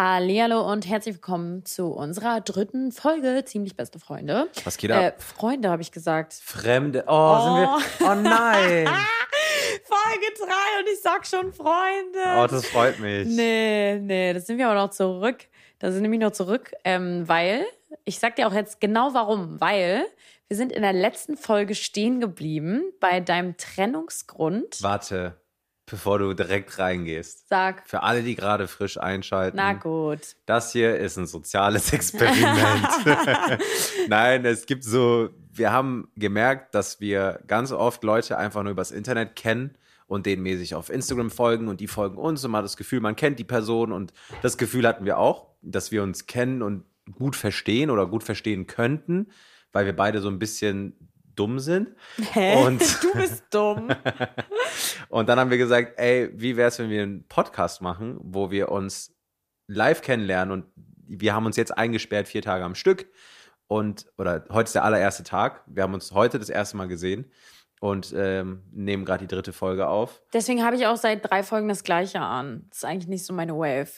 Hallo und herzlich willkommen zu unserer dritten Folge Ziemlich beste Freunde. Was geht ab? Äh, Freunde habe ich gesagt. Fremde. Oh, sind wir. Oh nein. Folge 3 und ich sag schon Freunde. Oh, das freut mich. Nee, nee, das sind wir aber noch zurück. Da sind nämlich noch zurück, ähm, weil, ich sag dir auch jetzt genau warum, weil wir sind in der letzten Folge stehen geblieben bei deinem Trennungsgrund. Warte, bevor du direkt reingehst. Sag, Für alle, die gerade frisch einschalten. na gut. Das hier ist ein soziales Experiment. Nein, es gibt so, wir haben gemerkt, dass wir ganz oft Leute einfach nur übers Internet kennen und denen mäßig auf Instagram folgen und die folgen uns und man hat das Gefühl, man kennt die Person und das Gefühl hatten wir auch, dass wir uns kennen und gut verstehen oder gut verstehen könnten, weil wir beide so ein bisschen dumm sind. Hä? Und- du bist dumm. Und dann haben wir gesagt, ey, wie wäre es, wenn wir einen Podcast machen, wo wir uns live kennenlernen und wir haben uns jetzt eingesperrt vier Tage am Stück und oder heute ist der allererste Tag. Wir haben uns heute das erste Mal gesehen und ähm, nehmen gerade die dritte Folge auf. Deswegen habe ich auch seit drei Folgen das Gleiche an. Das ist eigentlich nicht so meine Wave.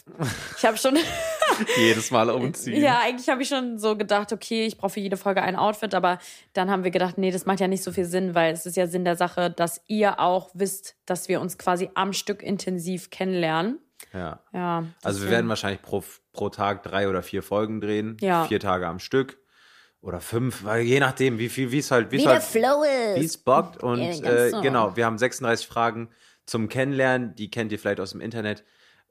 Ich habe schon. Jedes Mal umziehen. Ja, eigentlich habe ich schon so gedacht, okay, ich brauche für jede Folge ein Outfit, aber dann haben wir gedacht, nee, das macht ja nicht so viel Sinn, weil es ist ja Sinn der Sache, dass ihr auch wisst, dass wir uns quasi am Stück intensiv kennenlernen. ja. Ja. Also wir werden wahrscheinlich pro, pro Tag drei oder vier Folgen drehen. Ja. Vier Tage am Stück. Oder fünf, weil je nachdem, wie viel, wie es halt, wie es Wie halt, der Flow wie ist. es bockt. Und Ja, äh, so. genau, wir haben 36 Fragen zum Kennenlernen. Die kennt ihr vielleicht aus dem Internet.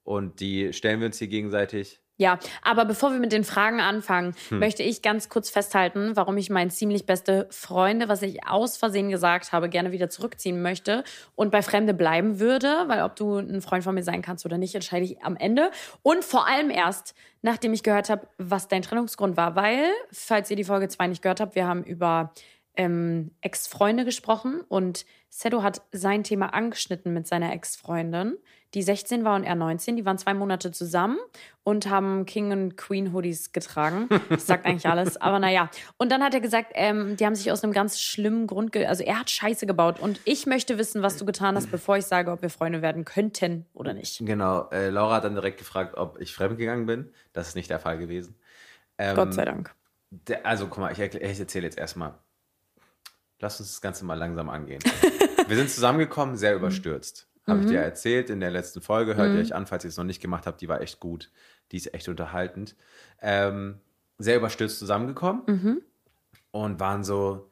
Und die stellen wir uns hier gegenseitig. Ja, aber bevor wir mit den Fragen anfangen, Hm. möchte ich ganz kurz festhalten, warum ich mein ziemlich beste Freunde, was ich aus Versehen gesagt habe, gerne wieder zurückziehen möchte und bei Fremde bleiben würde, weil ob du ein Freund von mir sein kannst oder nicht, entscheide ich am Ende. Und vor allem erst, nachdem ich gehört habe, was dein Trennungsgrund war, weil, falls ihr die Folge 2 nicht gehört habt, wir haben über ähm, Ex-Freunde gesprochen und Sedo hat sein Thema angeschnitten mit seiner Ex-Freundin, die 16 war und er 19. Die waren zwei Monate zusammen und haben King und Queen Hoodies getragen. Das sagt eigentlich alles, aber naja. Und dann hat er gesagt, ähm, die haben sich aus einem ganz schlimmen Grund, also er hat Scheiße gebaut und ich möchte wissen, was du getan hast, bevor ich sage, ob wir Freunde werden könnten oder nicht. Genau, äh, Laura hat dann direkt gefragt, ob ich fremdgegangen bin. Das ist nicht der Fall gewesen. Ähm, Gott sei Dank. Also, guck mal, ich, ich erzähle jetzt erstmal. Lass uns das Ganze mal langsam angehen. Wir sind zusammengekommen, sehr überstürzt. Habe ich dir erzählt in der letzten Folge. Hört ihr euch an, falls ihr es noch nicht gemacht habt. Die war echt gut. Die ist echt unterhaltend. Ähm, sehr überstürzt zusammengekommen und waren so.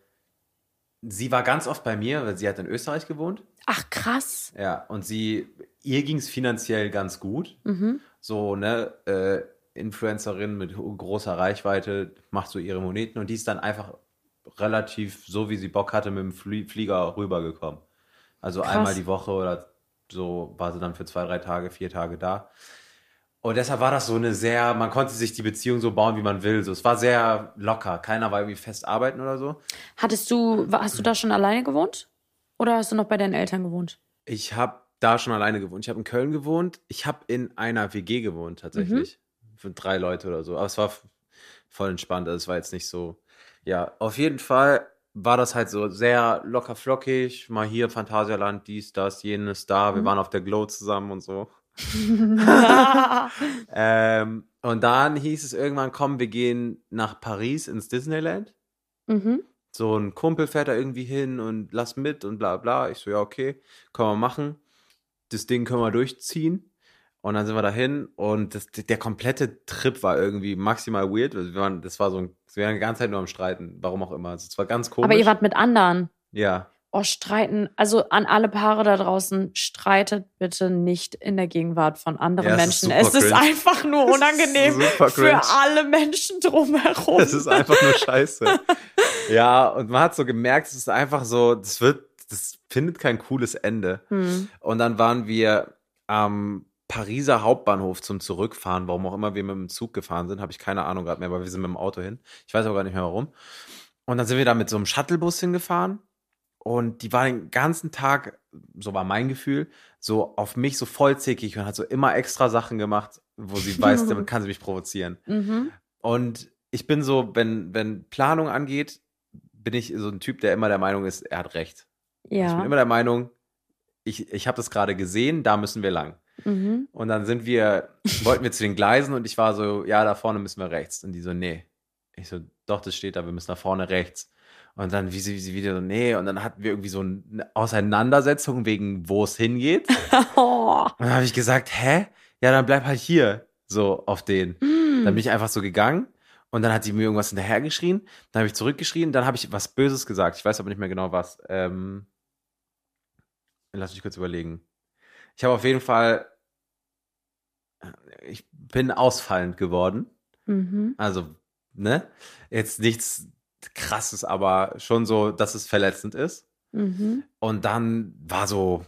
Sie war ganz oft bei mir, weil sie hat in Österreich gewohnt. Ach krass. Ja, und sie, ihr ging es finanziell ganz gut. So, ne, äh, Influencerin mit großer Reichweite, macht so ihre Moneten und die ist dann einfach relativ, so wie sie Bock hatte, mit dem Flie Flieger rübergekommen. Also Krass. einmal die Woche oder so war sie dann für zwei, drei Tage, vier Tage da. Und deshalb war das so eine sehr, man konnte sich die Beziehung so bauen, wie man will. So, es war sehr locker. Keiner war irgendwie fest arbeiten oder so. Hattest du, hast du da schon alleine gewohnt? Oder hast du noch bei deinen Eltern gewohnt? Ich habe da schon alleine gewohnt. Ich habe in Köln gewohnt. Ich habe in einer WG gewohnt tatsächlich. Für drei Leute oder so. Aber es war voll entspannt. Also es war jetzt nicht so. Ja, auf jeden Fall war das halt so sehr locker flockig. Mal hier Phantasialand, dies, das, jenes, da. Wir waren auf der Glow zusammen und so. Ähm, und dann hieß es irgendwann, komm, wir gehen nach Paris ins Disneyland. Mhm. So ein Kumpel fährt da irgendwie hin und lass mit und bla bla. Ich so, ja, okay, können wir machen. Das Ding können wir durchziehen. Und dann sind wir dahin und das, der komplette Trip war irgendwie maximal weird. Wir waren, das war so ein, wir waren die ganze Zeit nur am Streiten, warum auch immer. Also Es war ganz komisch. Aber ihr wart mit anderen. ja, Oh, streiten. Also an alle Paare da draußen, streitet bitte nicht in der Gegenwart von anderen Ja, es ist Menschen. super Es ist cringe. einfach nur unangenehm für alle Menschen drumherum. Das ist einfach nur scheiße. ja, und man hat so gemerkt, es ist einfach so, das wird, das findet kein cooles Ende. Hm. Und dann waren wir am Pariser Hauptbahnhof zum Zurückfahren, warum auch immer wir mit dem Zug gefahren sind, habe ich keine Ahnung gerade mehr, aber wir sind mit dem Auto hin. Ich weiß aber gar nicht mehr warum. Und dann sind wir da mit so einem Shuttlebus hingefahren und die war den ganzen Tag, so war mein Gefühl, so auf mich so vollzickig und hat so immer extra Sachen gemacht, wo sie weiß, damit kann sie mich provozieren. Mhm. Und ich bin so, wenn, wenn Planung angeht, bin ich so ein Typ, der immer der Meinung ist, er hat recht. Ich bin Ja. immer der Meinung, ich, ich habe das gerade gesehen, da müssen wir lang. Mhm. Und dann sind wir, wollten wir zu den Gleisen und ich war so, ja, da vorne müssen wir rechts. Und die so, nee. Ich so, doch, das steht da, wir müssen nach vorne rechts. Und dann wie sie, wie sie wieder so, nee. Und dann hatten wir irgendwie so eine Auseinandersetzung wegen, wo es hingeht. Oh. Und dann habe ich gesagt, hä? Ja, dann bleib halt hier, so auf den. Hm. Dann bin ich einfach so gegangen und dann hat sie mir irgendwas hinterhergeschrien. Dann habe ich zurückgeschrien, dann habe ich was Böses gesagt. Ich weiß aber nicht mehr genau was. Ähm, lass mich kurz überlegen. Ich habe auf jeden Fall, ich bin ausfallend geworden. Mhm. Also, ne? Jetzt nichts krasses, aber schon so, dass es verletzend ist. Mhm. Und dann war so,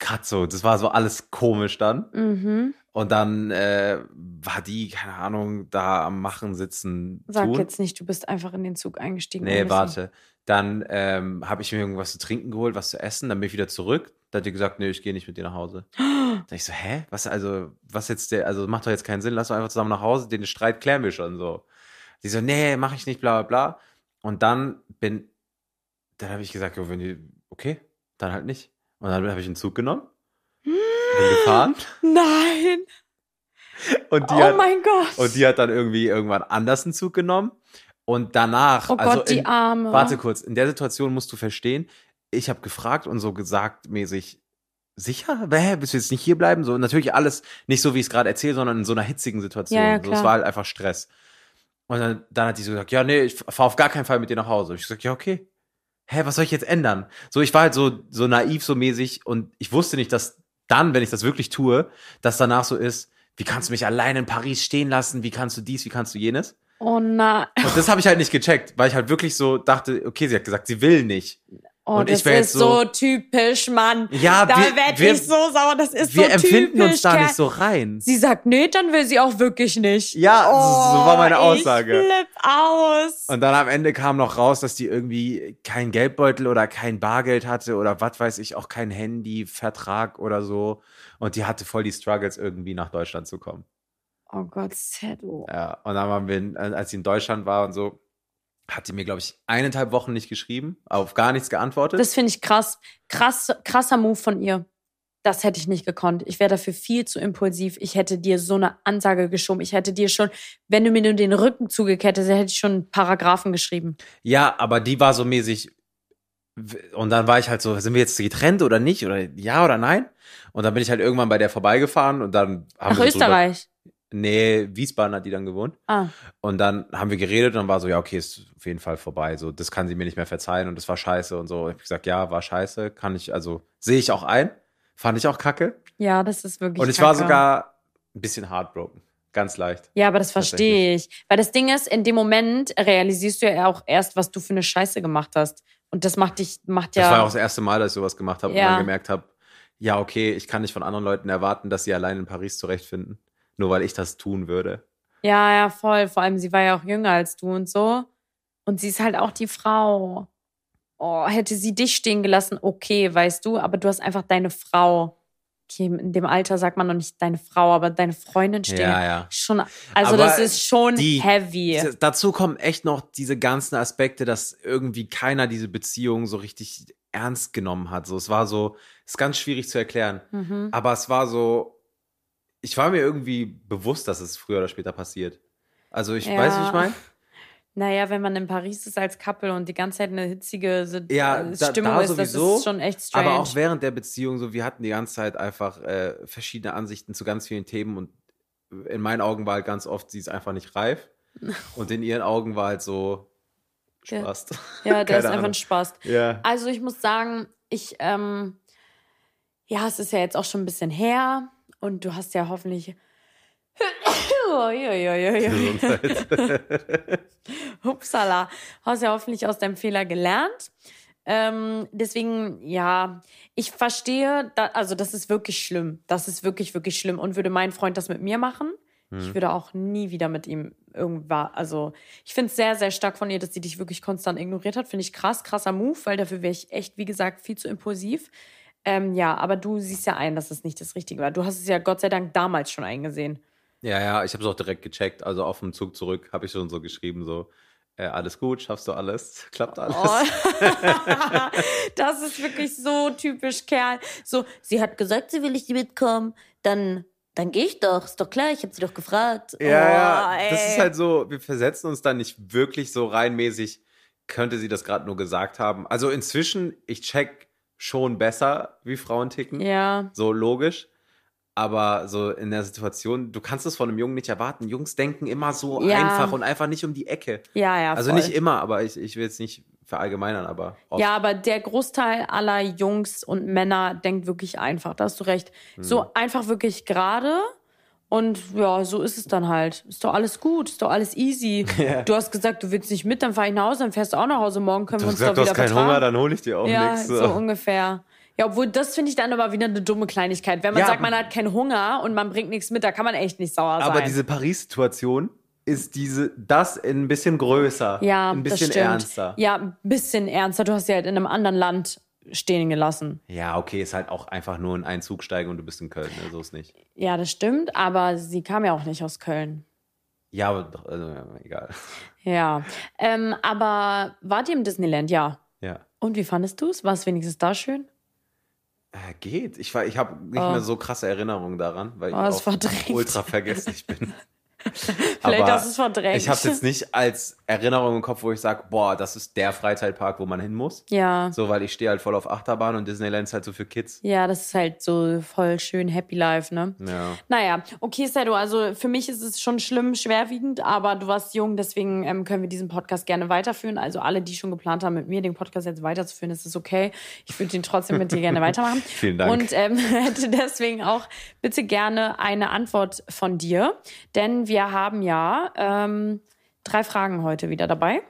gerade so, das war so alles komisch dann. Mhm. Und dann äh, war die, keine Ahnung, da am Machen, Sitzen, Sag tun. jetzt nicht, du bist einfach in den Zug eingestiegen. Nee, warte. Dann ähm, habe ich mir irgendwas zu trinken geholt, was zu essen. Dann bin ich wieder zurück. Da hat die gesagt, nee, ich gehe nicht mit dir nach Hause. Da ich so, hä? Was, also, was jetzt der, also macht doch jetzt keinen Sinn, lass doch einfach zusammen nach Hause, den Streit klären wir schon so. Die so, nee, mach ich nicht, bla bla bla. Und dann bin, dann habe ich gesagt, jo, wenn die, okay, dann halt nicht. Und dann habe ich einen Zug genommen, gefahren Nein. und die oh hat, mein Gott. Und die hat dann irgendwie irgendwann anders einen Zug genommen. Und danach, oh also Gott, die in, Arme. warte kurz, in der Situation musst du verstehen, ich habe gefragt und so gesagt mäßig, sicher? Hä, willst du jetzt nicht hier bleiben? So, natürlich alles nicht so, wie ich es gerade erzähle, sondern in so einer hitzigen Situation. Ja, ja, so, es war halt einfach Stress. Und dann, dann hat die so gesagt, ja, nee, ich fahre auf gar keinen Fall mit dir nach Hause. Und ich gesagt, ja, okay. Hä, was soll ich jetzt ändern? So, ich war halt so, so naiv, so mäßig und ich wusste nicht, dass dann, wenn ich das wirklich tue, dass danach so ist, wie kannst du mich allein in Paris stehen lassen? Wie kannst du dies? Wie kannst du jenes? Oh nein. Und das habe ich halt nicht gecheckt, weil ich halt wirklich so dachte, okay, sie hat gesagt, sie will nicht. Oh, Und ich das wär ist so, so- typisch, Mann. Ja, da wir- werd wir- ich so sauer. Das ist Wir so empfinden typisch. uns da nicht so rein. Sie sagt, nee, dann will sie auch wirklich nicht. Ja, so- so war meine Aussage. Ich flipp aus. Und dann am Ende kam noch raus, dass die irgendwie kein Geldbeutel oder kein Bargeld hatte oder was weiß ich, auch kein Handy, Vertrag oder so. Und die hatte voll die Struggles, irgendwie nach Deutschland zu kommen. oh Gott, Sedo. Ja, und dann waren wir, als sie in Deutschland war und so, hat die mir, glaube ich, eineinhalb Wochen nicht geschrieben, auf gar nichts geantwortet. Das finde ich krass. krass. Krasser Move von ihr. Das hätte ich nicht gekonnt. Ich wäre dafür viel zu impulsiv. Ich hätte dir so eine Ansage geschoben. Ich hätte dir schon, wenn du mir nur den Rücken zugekettet hätte, hätte ich schon einen Paragraphen geschrieben. Ja, aber die war so mäßig. Und dann war ich halt so, sind wir jetzt getrennt oder nicht? Oder ja oder nein? Und dann bin ich halt irgendwann bei der vorbeigefahren und dann haben Nach wir drüber- Österreich. Nee, Wiesbaden hat die dann gewohnt. Ah, Und dann haben wir geredet und dann war so, ja, okay, ist auf jeden Fall vorbei. So, das kann sie mir nicht mehr verzeihen und das war scheiße und so. Ich habe gesagt, ja, war scheiße, kann ich, also sehe ich auch ein. Fand ich auch kacke. ja, das ist wirklich. Und ich war kacke. sogar ein bisschen heartbroken. Ganz leicht. Ja, aber das verstehe ich. Weil das Ding ist, in dem Moment realisierst du ja auch erst, was du für eine Scheiße gemacht hast. Und das macht dich, macht ja. Das war auch das erste Mal, dass ich sowas gemacht habe Ja. und dann gemerkt habe, ja, okay, ich kann nicht von anderen Leuten erwarten, dass sie allein in Paris zurechtfinden. Nur weil ich das tun würde. Ja, ja, voll. Vor allem, sie war ja auch jünger als du und so. Und sie ist halt auch die Frau. Oh, hätte sie dich stehen gelassen, okay, weißt du, aber du hast einfach deine Frau. Okay, in dem Alter sagt man noch nicht deine Frau, aber deine Freundin stehen. Ja, ja. Schon, also Aber das ist schon die- heavy. Dazu kommen echt noch diese ganzen Aspekte, dass irgendwie keiner diese Beziehung so richtig ernst genommen hat. So, es war so, ist ganz schwierig zu erklären. Mhm. Aber es war so, ich war mir irgendwie bewusst, dass es früher oder später passiert. Also ich Ja. weiß, wie ich meine. Naja, wenn man in Paris ist als Couple und die ganze Zeit eine hitzige Ja, äh, da- Stimmung da ist, das sowieso, ist schon echt strange. Aber auch während der Beziehung so, wir hatten die ganze Zeit einfach äh, verschiedene Ansichten zu ganz vielen Themen und in meinen Augen war halt ganz oft, sie ist einfach nicht reif. Und in ihren Augen war halt so, Spaß. Ja, der Keine ist einfach ein Spaß. Ja. Also ich muss sagen, ich, ähm, ja, es ist ja jetzt auch schon ein bisschen her und du hast ja hoffentlich. Hupsala. Hast ja hoffentlich aus deinem Fehler gelernt. Ähm, deswegen, ja, ich verstehe, da, also das ist wirklich schlimm. Das ist wirklich, wirklich schlimm. Und würde mein Freund das mit mir machen, ich würde auch nie wieder mit ihm irgendwann, also ich finde es sehr, sehr stark von ihr, dass sie dich wirklich konstant ignoriert hat. Finde ich krass, krasser Move, weil dafür wäre ich echt, wie gesagt, viel zu impulsiv. Ähm, ja, aber du siehst ja ein, dass es nicht das Richtige war. Du hast es ja Gott sei Dank damals schon eingesehen. Ja, ja, ich habe es auch direkt gecheckt. Also auf dem Zug zurück habe ich schon so geschrieben, so, äh, alles gut, schaffst du alles, klappt alles. Oh. das ist wirklich so typisch Kerl. So, sie hat gesagt, sie will nicht mitkommen, dann, dann gehe ich doch. Ist doch klar, ich habe sie doch gefragt. Ja, ja, Oh, das ist halt so, wir versetzen uns da nicht wirklich so reinmäßig, könnte sie das gerade nur gesagt haben. Also inzwischen, ich check schon besser, wie Frauen ticken. Ja, So logisch. Aber so in der Situation, du kannst es von einem Jungen nicht erwarten. Jungs denken immer so Ja. einfach und einfach nicht um die Ecke. ja, ja. also voll. nicht immer, aber ich, ich will jetzt nicht verallgemeinern, aber oft. Ja, aber der Großteil aller Jungs und Männer denkt wirklich einfach. Da hast du recht. Hm. So einfach wirklich gerade. Und ja, so ist es dann halt. Ist doch alles gut, ist doch alles easy. Du hast gesagt, du willst nicht mit, dann fahr ich nach Hause, dann fährst du auch nach Hause. Morgen können Du wir uns gesagt, doch du wieder hast keinen. Hunger, dann hole ich dir auch Ja, nichts. so ungefähr. Ja, obwohl das finde ich dann aber wieder eine dumme Kleinigkeit. Wenn man Ja. sagt, man hat keinen Hunger und man bringt nichts mit, da kann man echt nicht sauer sein. Aber diese Paris-Situation ist diese, das ein bisschen größer, ja, ein bisschen ernster. Ja, ein bisschen ernster. Du hast sie halt in einem anderen Land stehen gelassen. Ja, okay, ist halt auch einfach nur ein Einzug steigen und du bist in Köln, ne? so ist nicht. Ja, das stimmt, aber sie kam ja auch nicht aus Köln. Ja, aber doch, also, ja, egal. Ja, ähm, aber wart ihr im Disneyland? Ja. Ja. Und wie fandest du es? War es wenigstens da schön? Äh, geht. Ich, war- ich habe nicht Oh. mehr so krasse Erinnerungen daran, weil ich Oh, ist auch verdrängt. ultra vergesslich bin. Vielleicht hast du es verdrängt. Ich habe es jetzt nicht als Erinnerung im Kopf, wo ich sage, boah, das ist der Freizeitpark, wo man hin muss. Ja. So, weil ich stehe halt voll auf Achterbahn und Disneyland ist halt so für Kids. Ja, das ist halt so voll schön Happy Life, ne? Ja. Naja, okay, Sedo, also für mich ist es schon schlimm, schwerwiegend, aber du warst jung, deswegen ähm, können wir diesen Podcast gerne weiterführen. Also alle, die schon geplant haben, mit mir den Podcast jetzt weiterzuführen, ist es okay. Ich würde ihn trotzdem mit dir gerne weitermachen. Vielen Dank. Und ähm, hätte deswegen auch bitte gerne eine Antwort von dir, denn wir haben ja ähm, drei Fragen heute wieder dabei.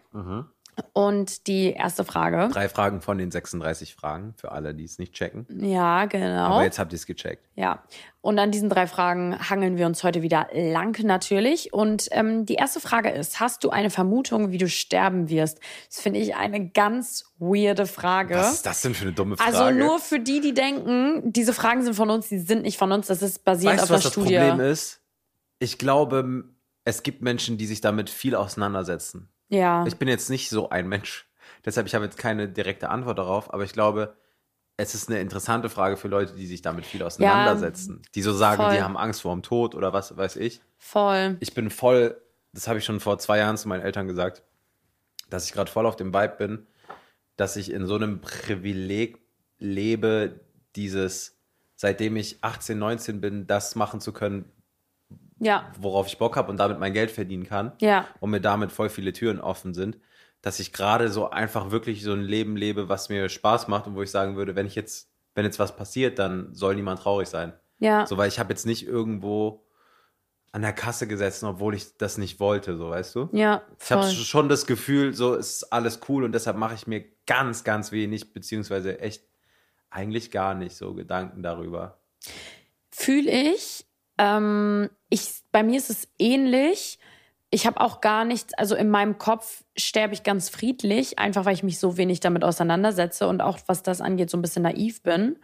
Und die erste Frage, Drei Fragen von den 36 Fragen, für alle, die es nicht checken. ja, genau. Aber jetzt habt ihr es gecheckt. Ja, und an diesen drei Fragen hangeln wir uns heute wieder lang natürlich. Und ähm, die erste Frage ist, hast du eine Vermutung, wie du sterben wirst? Das finde ich eine ganz weirde Frage. Was ist das denn für eine dumme Frage? also nur für die, die denken, diese Fragen sind von uns, die sind nicht von uns, das ist basiert weißt auf du, was der das Studie. Problem ist? Ich glaube, es gibt Menschen, die sich damit viel auseinandersetzen. Ja, Ich bin jetzt nicht so ein Mensch. Deshalb, ich habe jetzt keine direkte Antwort darauf, aber ich glaube, es ist eine interessante Frage für Leute, die sich damit viel auseinandersetzen. die so sagen, voll. die haben Angst vor dem Tod oder was weiß ich. voll. Ich bin voll, das habe ich schon vor zwei Jahren zu meinen Eltern gesagt, dass ich gerade voll auf dem Vibe bin, dass ich in so einem Privileg lebe, dieses, seitdem ich 18, 19 bin, das machen zu können, Ja, worauf ich Bock habe und damit mein Geld verdienen kann ja, und mir damit voll viele Türen offen sind, dass ich gerade so einfach wirklich so ein Leben lebe, was mir Spaß macht und wo ich sagen würde, wenn ich jetzt, wenn jetzt was passiert, dann soll niemand traurig sein. ja, So, weil ich habe jetzt nicht irgendwo an der Kasse gesessen, obwohl ich das nicht wollte, so weißt du? ja, Ich habe voll. schon das Gefühl, so ist alles cool und deshalb mache ich mir ganz, ganz wenig, beziehungsweise echt eigentlich gar nicht so Gedanken darüber. Fühle ich. Ähm, ich. Bei mir ist es ähnlich. Ich habe auch gar nichts, also in meinem Kopf sterbe ich ganz friedlich, einfach weil ich mich so wenig damit auseinandersetze und auch was das angeht, so ein bisschen naiv bin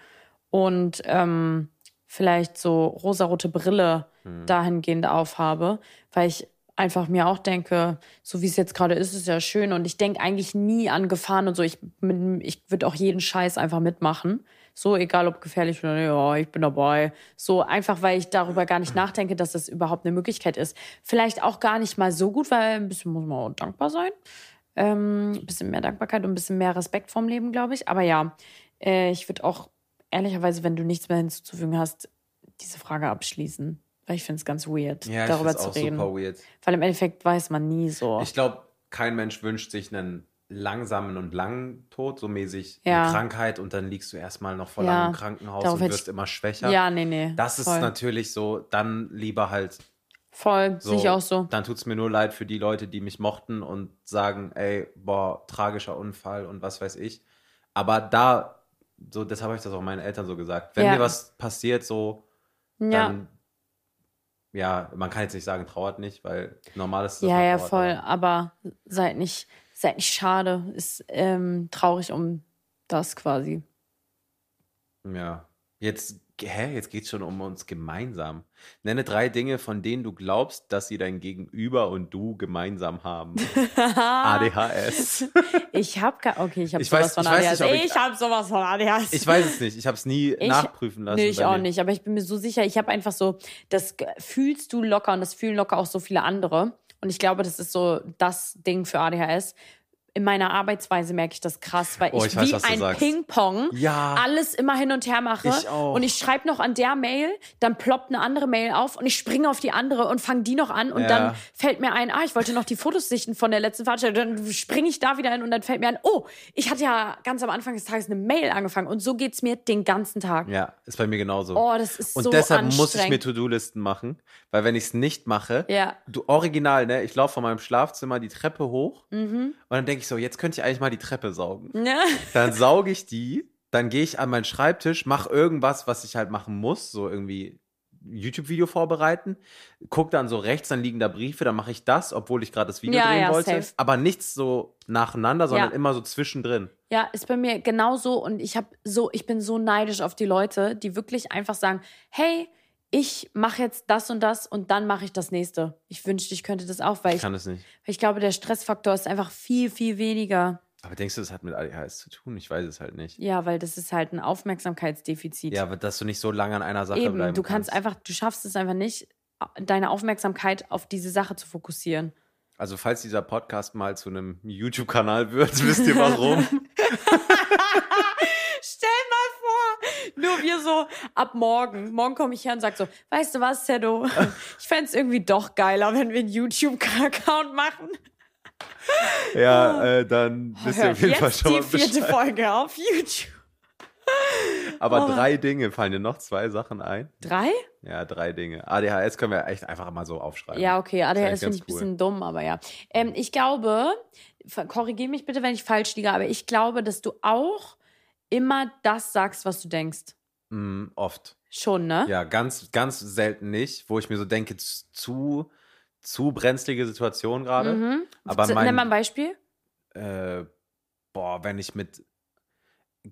und ähm, vielleicht so rosarote Brille dahingehend aufhabe, weil ich einfach mir auch denke, so wie es jetzt gerade ist, ist ja schön und ich denke eigentlich nie an Gefahren und so. Ich, ich würde auch jeden Scheiß einfach mitmachen. So, egal ob gefährlich oder nicht, ja, ich bin dabei. So, einfach weil ich darüber gar nicht nachdenke, dass das überhaupt eine Möglichkeit ist. Vielleicht auch gar nicht mal so gut, weil ein bisschen muss man auch dankbar sein. Ähm, ein bisschen mehr Dankbarkeit und ein bisschen mehr Respekt vorm Leben, glaube ich. Aber ja, äh, ich würde auch ehrlicherweise, wenn du nichts mehr hinzuzufügen hast, diese Frage abschließen. Weil ich finde es ganz weird, Ja, darüber zu reden. Weil im Endeffekt weiß man nie so. Ich glaube, kein Mensch wünscht sich einen langsamen und langen Tod, so mäßig Ja. eine Krankheit und dann liegst du erstmal noch voll Ja, im Krankenhaus darauf und wirst ich- immer schwächer. Ja, nee, nee. Das ist voll. natürlich so, dann lieber halt Voll, so. sehe ich auch so. Dann tut es mir nur leid für die Leute, die mich mochten und sagen, ey, boah, tragischer Unfall und was weiß ich. Aber da, so, deshalb habe ich das auch meinen Eltern so gesagt. Wenn Ja. dir was passiert, so, Ja, dann, ja, man kann jetzt nicht sagen, trauert nicht, weil normal ist es. dass ja, ja, voll. Aber seid nicht, seid nicht schade. Ist ähm, traurig um das quasi. Ja. Jetzt, hä, jetzt geht es schon um uns gemeinsam. Nenne drei Dinge, von denen du glaubst, dass sie dein Gegenüber und du gemeinsam haben. ADHS. Ich habe okay, ich habe sowas weiß- von ich ADHS. nicht, ich- ich habe sowas von ADHS. Ich weiß es nicht. Ich habe es nie Ich- nachprüfen lassen. Nee, ich auch mir. nicht, aber ich bin mir so sicher, ich habe einfach so, das fühlst du locker und das fühlen locker auch so viele andere. Und ich glaube, das ist so das Ding für ADHS. In meiner Arbeitsweise merke ich das krass, weil Oh, ich, ich weiß, wie ein. Ping-Pong Ja. alles immer hin und her mache. Ich auch. Und ich schreibe noch an der Mail, dann ploppt eine andere Mail auf und ich springe auf die andere und fange die noch an und Ja. dann fällt mir ein, ah, ich wollte noch die Fotos sichten von der letzten Veranstaltung. Dann springe ich da wieder hin und dann fällt mir ein, oh, ich hatte ja ganz am Anfang des Tages eine Mail angefangen und so geht's mir den ganzen Tag. Ja, ist bei mir genauso. Oh, das ist und so deshalb muss ich mir To-Do-Listen machen, weil wenn ich es nicht mache, Ja. du original, ne, ich laufe von meinem Schlafzimmer die Treppe hoch Mhm. und dann denke ich so, jetzt könnte ich eigentlich mal die Treppe saugen. Ja. Dann sauge ich die, dann gehe ich an meinen Schreibtisch, mache irgendwas, was ich halt machen muss, so irgendwie YouTube-Video vorbereiten, guck dann so rechts, dann liegen da Briefe, dann mache ich das, obwohl ich gerade das Video Ja, drehen ja, wollte, safe. aber nichts so nacheinander, sondern Ja. immer so zwischendrin. Ja, ist bei mir genauso und ich habe so, ich bin so neidisch auf die Leute, die wirklich einfach sagen, hey, ich mache jetzt das und das und dann mache ich das nächste. Ich wünschte, ich könnte das auch, weil Ich ich, kann es nicht. ich glaube, der Stressfaktor ist einfach viel, viel weniger. Aber denkst du, das hat mit ADHS zu tun? Ich weiß es halt nicht. Ja, weil das ist halt ein Aufmerksamkeitsdefizit. Ja, aber dass du nicht so lange an einer Sache Eben, bleiben du kannst einfach, du schaffst es einfach nicht, deine Aufmerksamkeit auf diese Sache zu fokussieren. Also falls dieser Podcast mal zu einem YouTube-Kanal wird, wisst ihr warum? Stell mal vor, nur wir so ab morgen. Morgen komme ich her und sag so, weißt du was, Sedo? Ich fänd's irgendwie doch geiler, wenn wir einen YouTube-Account machen. ja, äh, dann wisst ihr Hört auf jeden Fall schon mal die vierte Bescheid. Folge auf YouTube. Aber Oh. drei Dinge, fallen dir noch zwei Sachen ein? Drei? Ja, drei Dinge. ADHS können wir echt einfach mal so aufschreiben. Ja, okay, ADHS finde ich ein cool. bisschen dumm, aber ja. Ähm, ich glaube, korrigiere mich bitte, wenn ich falsch liege, aber ich glaube, dass du auch immer das sagst, was du denkst. Mm, oft. Schon, ne? Ja, ganz, ganz selten nicht, wo ich mir so denke, zu, zu brenzlige Situation gerade. Mhm. Aber mein- Nenn mal ein Beispiel. Äh, boah, wenn ich mit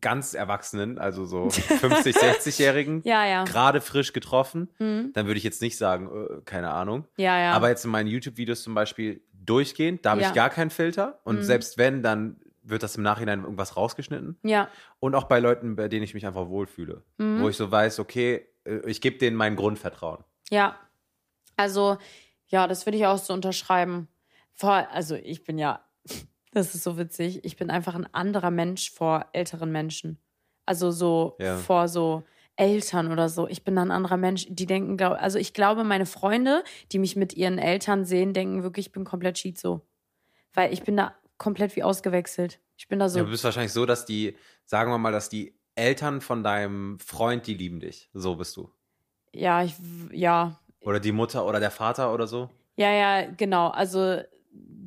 ganz Erwachsenen, also so 50, 60-Jährigen, Ja, ja. gerade frisch getroffen, Mhm. dann würde ich jetzt nicht sagen, äh, keine Ahnung. Ja, ja. Aber jetzt in meinen YouTube-Videos zum Beispiel durchgehend, da habe ich gar keinen Filter. Und Mhm. selbst wenn, dann wird das im Nachhinein irgendwas rausgeschnitten. ja. Und auch bei Leuten, bei denen ich mich einfach wohlfühle. Mhm. Wo ich so weiß, okay, äh, ich gebe denen mein Grundvertrauen. Ja. Also, ja, das würde ich auch so unterschreiben. Vor, also, ich bin ja, das ist so witzig, ich bin einfach ein anderer Mensch vor älteren Menschen. Also, so Ja. vor so Eltern oder so. Ich bin ein anderer Mensch. Die denken, also, ich glaube, meine Freunde, die mich mit ihren Eltern sehen, denken wirklich, ich bin komplett schizo. Weil ich bin da komplett wie ausgewechselt. Ich bin da so. Ja, du bist wahrscheinlich so, dass die, sagen wir mal, dass die Eltern von deinem Freund, die lieben dich. So bist du. ja, ich, ja, Oder die Mutter oder der Vater oder so. Ja, ja, genau. Also,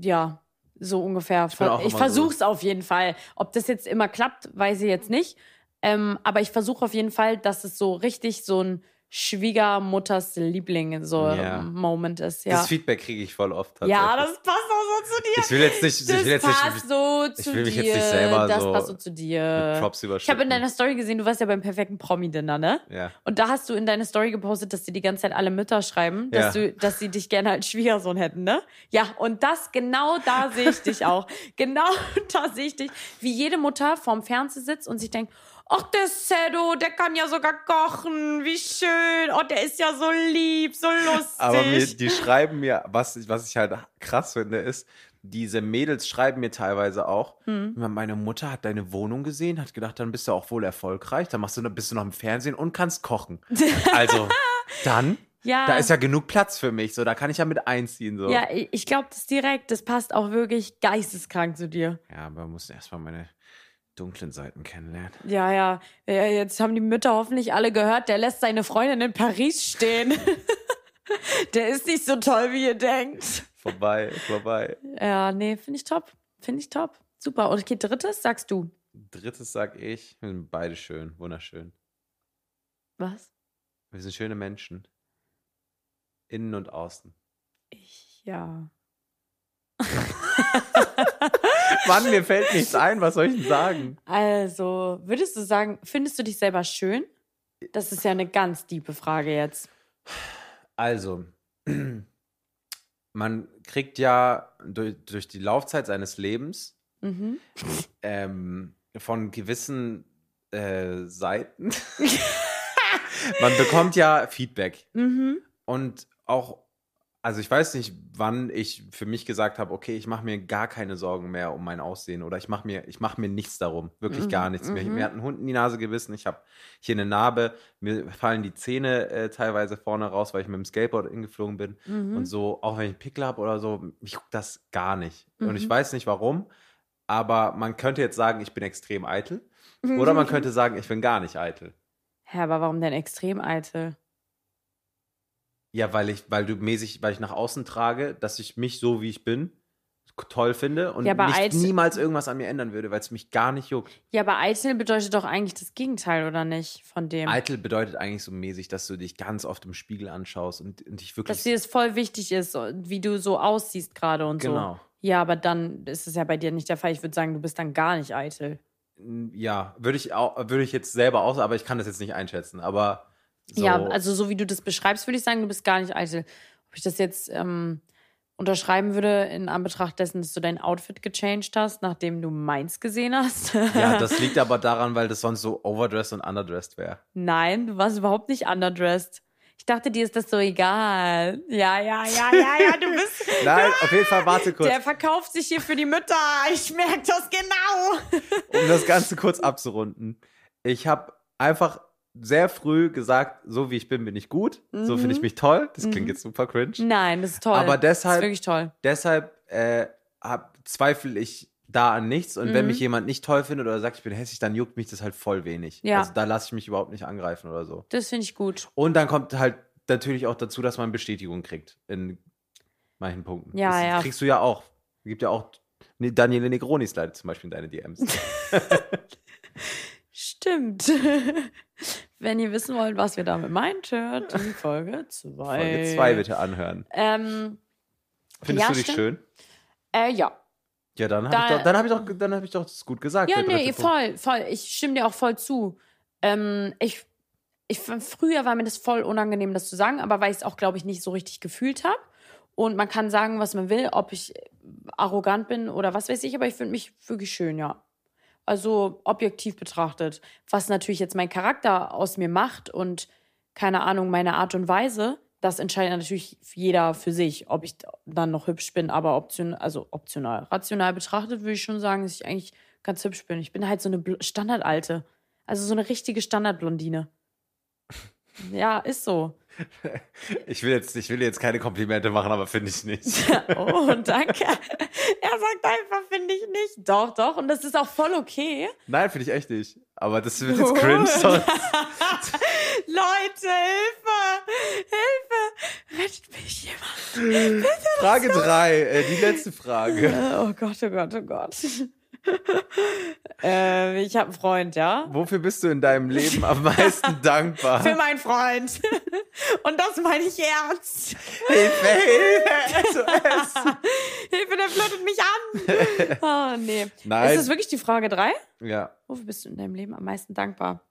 ja, so ungefähr. Ich, immer versuche es auf jeden Fall. Ob das jetzt immer klappt, weiß ich jetzt nicht. Ähm, aber ich versuche auf jeden Fall, dass es so richtig so ein Schwiegermutters Liebling so Ja. Moment ist. Ja, Das Feedback kriege ich voll oft. ja das passt auch so zu dir. Ich will jetzt nicht, das ich will jetzt passt nicht so ich zu will mich dir. jetzt nicht selber das so passt so zu mit dir. Props Ich habe in deiner Story gesehen, du warst ja beim perfekten Promi-Dinner, ne? ja. Und da hast du in deine Story gepostet, dass dir die ganze Zeit alle Mütter schreiben, dass, Ja. du, dass sie dich gerne als Schwiegersohn hätten, ne? Ja, und das, genau da sehe ich dich auch. Genau da sehe ich dich, wie jede Mutter vorm Fernseher sitzt und sich denkt, ach, der Sedo, der kann ja sogar kochen, wie schön, oh, der ist ja so lieb, so lustig. Aber mir, die schreiben mir, was, ich- was ich halt krass finde, ist, diese Mädels schreiben mir teilweise auch, Hm. meine Mutter hat deine Wohnung gesehen, hat gedacht, dann bist du auch wohl erfolgreich, dann machst du, bist du noch im Fernsehen und kannst kochen. Also, dann Ja. Da ist ja genug Platz für mich, so, da kann ich ja mit einziehen, so. Ja, ich, ich glaube das direkt. Das passt auch wirklich geisteskrank zu dir. Ja, aber man muss erstmal meine dunklen Seiten kennenlernen. Ja, ja, ja. Jetzt haben die Mütter hoffentlich alle gehört, der lässt seine Freundin in Paris stehen. der ist nicht so toll, wie ihr denkt. Vorbei, vorbei. Ja, nee, finde ich top. Finde ich top. Super. Und okay, drittes sagst du. Drittes sag ich, wir sind beide schön, wunderschön. Was? Wir sind schöne Menschen. Innen und außen. Ich, ja. Mann, mir fällt nichts ein, was soll ich denn sagen? Also, würdest du sagen, findest du dich selber schön? Das ist ja eine ganz tiefe Frage jetzt. Also, man kriegt ja durch, durch die Laufzeit seines Lebens Mhm. ähm, von gewissen äh, Seiten. man bekommt ja Feedback. Mhm. Und auch, also ich weiß nicht, wann ich für mich gesagt habe, okay, ich mache mir gar keine Sorgen mehr um mein Aussehen oder ich mache mir, ich mache mir nichts darum, wirklich Mhm, gar nichts mehr. mhm. Mir hat ein Hund in die Nase gebissen, ich habe hier eine Narbe, mir fallen die Zähne äh, teilweise vorne raus, weil ich mit dem Skateboard hingeflogen bin. Mhm. Und so, auch wenn ich einen Pickel habe oder so, mich juckt das gar nicht. Und ich Mhm. weiß nicht warum, aber man könnte jetzt sagen, ich bin extrem eitel. Oder man könnte sagen, ich bin gar nicht eitel. Hä, aber warum denn extrem eitel? Ja, weil ich, weil du mäßig, weil ich nach außen trage, dass ich mich so wie ich bin toll finde und Ja, nicht eitel- niemals irgendwas an mir ändern würde, weil es mich gar nicht juckt. Ja, aber eitel bedeutet doch eigentlich das Gegenteil, oder nicht? Von dem. Eitel bedeutet eigentlich so mäßig, dass du dich ganz oft im Spiegel anschaust und, und dich wirklich. dass dir das voll wichtig ist, wie du so aussiehst gerade und Genau. so. Ja, aber dann ist es ja bei dir nicht der Fall. Ich würde sagen, du bist dann gar nicht eitel. ja, würde ich auch, würde ich jetzt selber aus, aber ich kann das jetzt nicht einschätzen. Aber so, Ja, also so wie du das beschreibst, würde ich sagen, du bist gar nicht eitel. Ob ich das jetzt ähm, unterschreiben würde in Anbetracht dessen, dass du dein Outfit gechanged hast, nachdem du meins gesehen hast? ja, das liegt aber daran, weil das sonst so overdressed und underdressed wäre. Nein, du warst überhaupt nicht underdressed. Ich dachte, dir ist das so egal. Ja, ja, ja, ja, ja, du bist. Nein, auf jeden Fall, warte kurz. Der verkauft sich hier für die Mütter. Ich merke das genau. um das Ganze kurz abzurunden. Ich habe einfach sehr früh gesagt, so wie ich bin, bin ich gut. So finde ich mich toll. Das klingt Mhm. jetzt super cringe. Nein, das ist toll. Aber das ist deshalb, wirklich toll. deshalb äh, hab, zweifle ich da an nichts. Und wenn Mhm. mich jemand nicht toll findet oder sagt, ich bin hässlich, dann juckt mich das halt voll wenig. Ja. Also da lasse ich mich überhaupt nicht angreifen oder so. Das finde ich gut. Und dann kommt halt natürlich auch dazu, dass man Bestätigung kriegt in manchen Punkten. Ja, das ja. kriegst du ja auch. Gibt ja auch Ne- Daniele Negroni slide zum Beispiel in deine DMs. Stimmt. Wenn ihr wissen wollt, was wir damit meint, hört die Folge 2. Folge 2 bitte anhören. Ähm, Findest Ja, du dich stimmt. schön? äh, ja. Ja, dann habe Da- ich, doch- dann hab ich, doch- dann hab ich doch das gut gesagt. Ja, nee, voll, voll. Ich stimme dir auch voll zu. Ähm, ich, ich, früher war mir das voll unangenehm, das zu sagen, aber weil ich es auch, glaube ich, nicht so richtig gefühlt habe. Und man kann sagen, was man will, ob ich arrogant bin oder was weiß ich, aber ich finde mich wirklich schön, ja. Also objektiv betrachtet. Was natürlich jetzt mein Charakter aus mir macht und keine Ahnung, meine Art und Weise, das entscheidet natürlich jeder für sich, ob ich dann noch hübsch bin, aber option, also optional. Rational betrachtet würde ich schon sagen, dass ich eigentlich ganz hübsch bin. Ich bin halt so eine Standardalte. Also so eine richtige Standardblondine. Ja, ist so. Ich will, jetzt, ich will jetzt keine Komplimente machen, aber finde ich nicht. Oh, danke. Er sagt einfach, finde ich nicht. Doch, doch. Und das ist auch voll okay. Nein, finde ich echt nicht. Aber das wird jetzt cringe. Sonst. Leute, Hilfe! Hilfe! Rettet mich jemand. Frage 3, äh, die letzte Frage. Äh, Oh Gott, oh Gott, oh Gott. äh, ich habe einen Freund, ja? Wofür bist du in deinem Leben am meisten dankbar? Für meinen Freund. Und das meine ich ernst. Hilfe, Hilfe, SOS. Hilfe, der flirtet mich an. Oh, nee. Nein. Ist das wirklich die Frage drei? Ja, Wofür bist du in deinem Leben am meisten dankbar?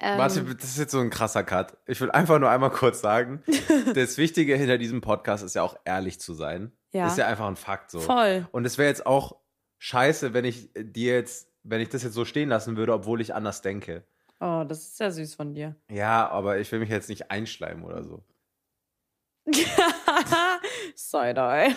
Ähm, warte, das ist jetzt so ein krasser Cut. Ich will einfach nur einmal kurz sagen, das Wichtige hinter diesem Podcast ist ja auch ehrlich zu sein. Ja. Ist ja einfach ein Fakt so. Voll. Und es wäre jetzt auch scheiße, wenn ich dir jetzt, wenn ich das jetzt so stehen lassen würde, obwohl ich anders denke. Oh, das ist sehr süß von dir. Ja, aber ich will mich jetzt nicht einschleimen oder so. Ey.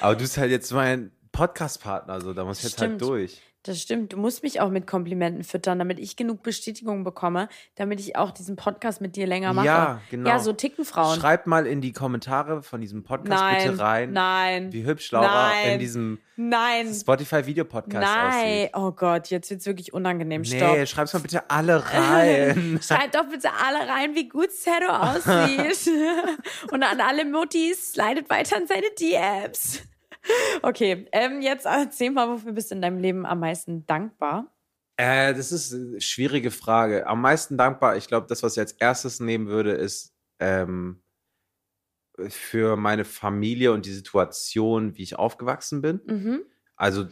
Aber du bist halt jetzt mein Podcast-Partner, so da muss ich jetzt halt Stimmt. durch. Das stimmt. Du musst mich auch mit Komplimenten füttern, damit ich genug Bestätigung bekomme, damit ich auch diesen Podcast mit dir länger mache. Ja, genau. Ja, so ticken Frauen. Schreibt mal in die Kommentare von diesem Podcast nein, bitte rein, nein, wie hübsch Laura nein, in diesem nein, Spotify-Video-Podcast nein. aussieht. Oh Gott, jetzt wird's wirklich unangenehm. Nee, Stopp. schreib's mal bitte alle rein. Schreibt doch bitte alle rein, wie gut Zero aussieht. Und an alle Muttis, slidet weiter in seine DMs. Okay, ähm, jetzt erzähl mal, wofür bist du in deinem Leben am meisten dankbar? Äh, das ist eine schwierige Frage. Am meisten dankbar, ich glaube, das, was ich als erstes nehmen würde, ist ähm, für meine Familie und die Situation, wie ich aufgewachsen bin. Mhm. Also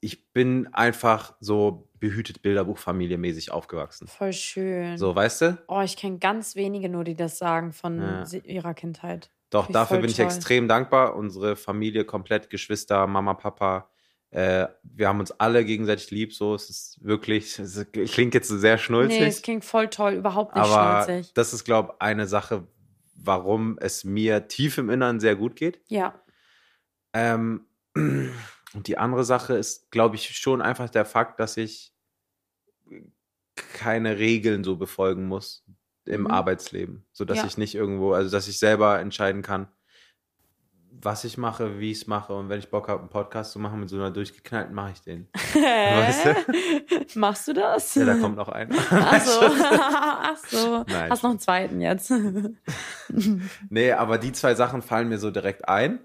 ich bin einfach so behütet Bilderbuchfamilie mäßig aufgewachsen. Voll schön. So, weißt du? Oh, ich kenne ganz wenige nur, die das sagen von Ja. ihrer Kindheit. Doch, ich dafür bin ich toll. extrem dankbar. Unsere Familie komplett, Geschwister, Mama, Papa. Äh, wir haben uns alle gegenseitig lieb. So, es ist wirklich, es klingt jetzt sehr Nee, schnulzig. es klingt voll toll, überhaupt nicht aber schnulzig. das ist, glaube ich, eine Sache, warum es mir tief im Inneren sehr gut geht. Ja, Ähm, und die andere Sache ist, glaube ich, schon einfach der Fakt, dass ich keine Regeln so befolgen muss im Mhm. Arbeitsleben, so dass Ja. ich nicht irgendwo, also dass ich selber entscheiden kann, was ich mache, wie ich es mache und wenn ich Bock habe, einen Podcast zu machen mit so einer durchgeknallten, mache ich den. Weißt du? Machst du das? Ja, da kommt noch einer. Ach so. Ach so. Nein, Hast noch einen zweiten jetzt. Nee, aber die zwei Sachen fallen mir so direkt ein.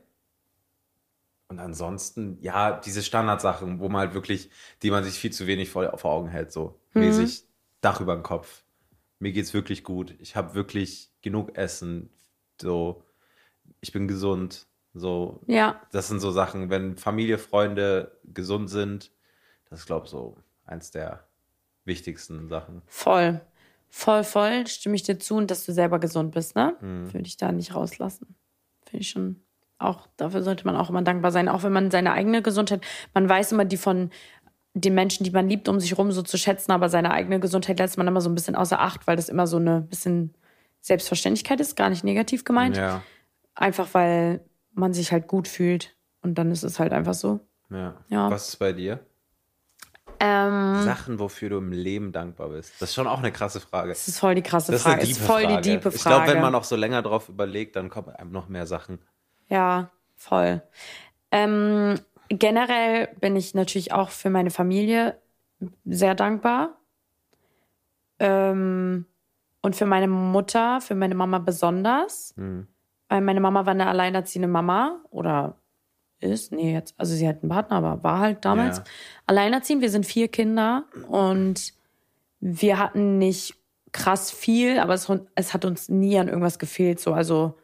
Und ansonsten, ja, diese Standardsachen, wo man halt wirklich, die man sich viel zu wenig vor, vor Augen hält, so Mhm. mäßig Dach über dem Kopf. Mir geht's wirklich gut. Ich habe wirklich genug Essen. So, ich bin gesund. So, ja, das sind so Sachen, wenn Familie, Freunde gesund sind, das ist, glaube ich, so eins der wichtigsten Sachen. voll. Voll, voll. Stimme ich dir zu und dass du selber gesund bist, ne? Mhm. Würde ich da nicht rauslassen. Finde ich schon. Auch dafür sollte man auch immer dankbar sein, auch wenn man seine eigene Gesundheit, man weiß immer die von den Menschen, die man liebt, um sich rum so zu schätzen, aber seine eigene Gesundheit lässt man immer so ein bisschen außer Acht, weil das immer so eine bisschen Selbstverständlichkeit ist, gar nicht negativ gemeint. Ja, Einfach weil man sich halt gut fühlt und dann ist es halt einfach so. ja. Ja. Was ist bei dir? Ähm, Sachen, wofür du im Leben dankbar bist. Das ist schon auch eine krasse Frage. das ist voll die krasse Das Frage. Das ist voll Frage. die diepe Frage. Ich glaube, wenn man auch so länger drauf überlegt, dann kommen einem noch mehr Sachen. Ja, voll. Ähm, generell bin ich natürlich auch für meine Familie sehr dankbar. Ähm, und für meine Mutter, für meine Mama besonders. Hm. Weil meine Mama war eine alleinerziehende Mama oder ist, nee, jetzt, also sie hat einen Partner, aber war halt damals Ja. alleinerziehend. Wir sind vier Kinder und wir hatten nicht krass viel, aber es, es hat uns nie an irgendwas gefehlt. So, also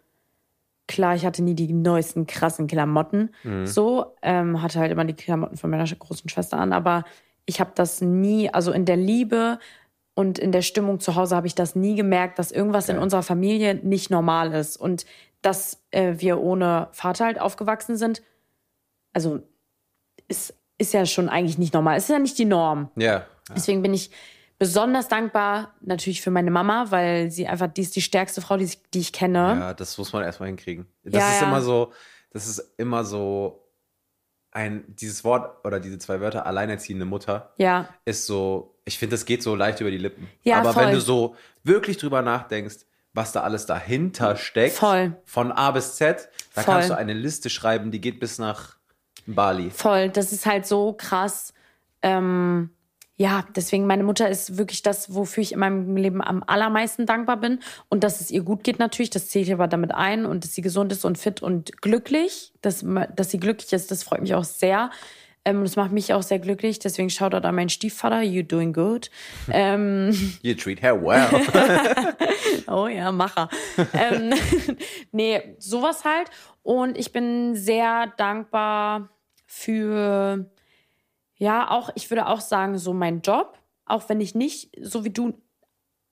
klar, ich hatte nie die neuesten krassen Klamotten. So, ähm, hatte halt immer die Klamotten von meiner großen Schwester an, aber ich habe das nie, also in der Liebe und in der Stimmung zu Hause habe ich das nie gemerkt, dass irgendwas in Ja. unserer Familie nicht normal ist und dass äh, wir ohne Vater halt aufgewachsen sind. Also ist, ist ja schon eigentlich nicht normal. Es ist ja nicht die Norm. Ja. Deswegen bin ich besonders dankbar natürlich für meine Mama, weil sie einfach, die ist die stärkste Frau, die ich, die ich kenne. Ja, das muss man erstmal hinkriegen. Das Ja, ist ja. immer so, das ist immer so ein, dieses Wort oder diese zwei Wörter, alleinerziehende Mutter, Ja, ist so, ich finde, das geht so leicht über die Lippen. Ja, Aber voll. wenn du so wirklich drüber nachdenkst, was da alles dahinter steckt, Voll. von A bis Z, da Voll. kannst du eine Liste schreiben, die geht bis nach Bali. voll. Das ist halt so krass. Ähm, ja, deswegen meine Mutter ist wirklich das, wofür ich in meinem Leben am allermeisten dankbar bin. Und dass es ihr gut geht natürlich, das zählt aber damit ein. Und dass sie gesund ist und fit und glücklich. Dass, dass sie glücklich ist, das freut mich auch sehr. Ähm, das macht mich auch sehr glücklich. Deswegen schaut an meinen Stiefvater. You doing good. ähm, You treat her well. Oh ja, Macher. ähm, nee, sowas halt. Und ich bin sehr dankbar für, ja, auch, ich würde auch sagen, so mein Job. Auch wenn ich nicht, so wie du,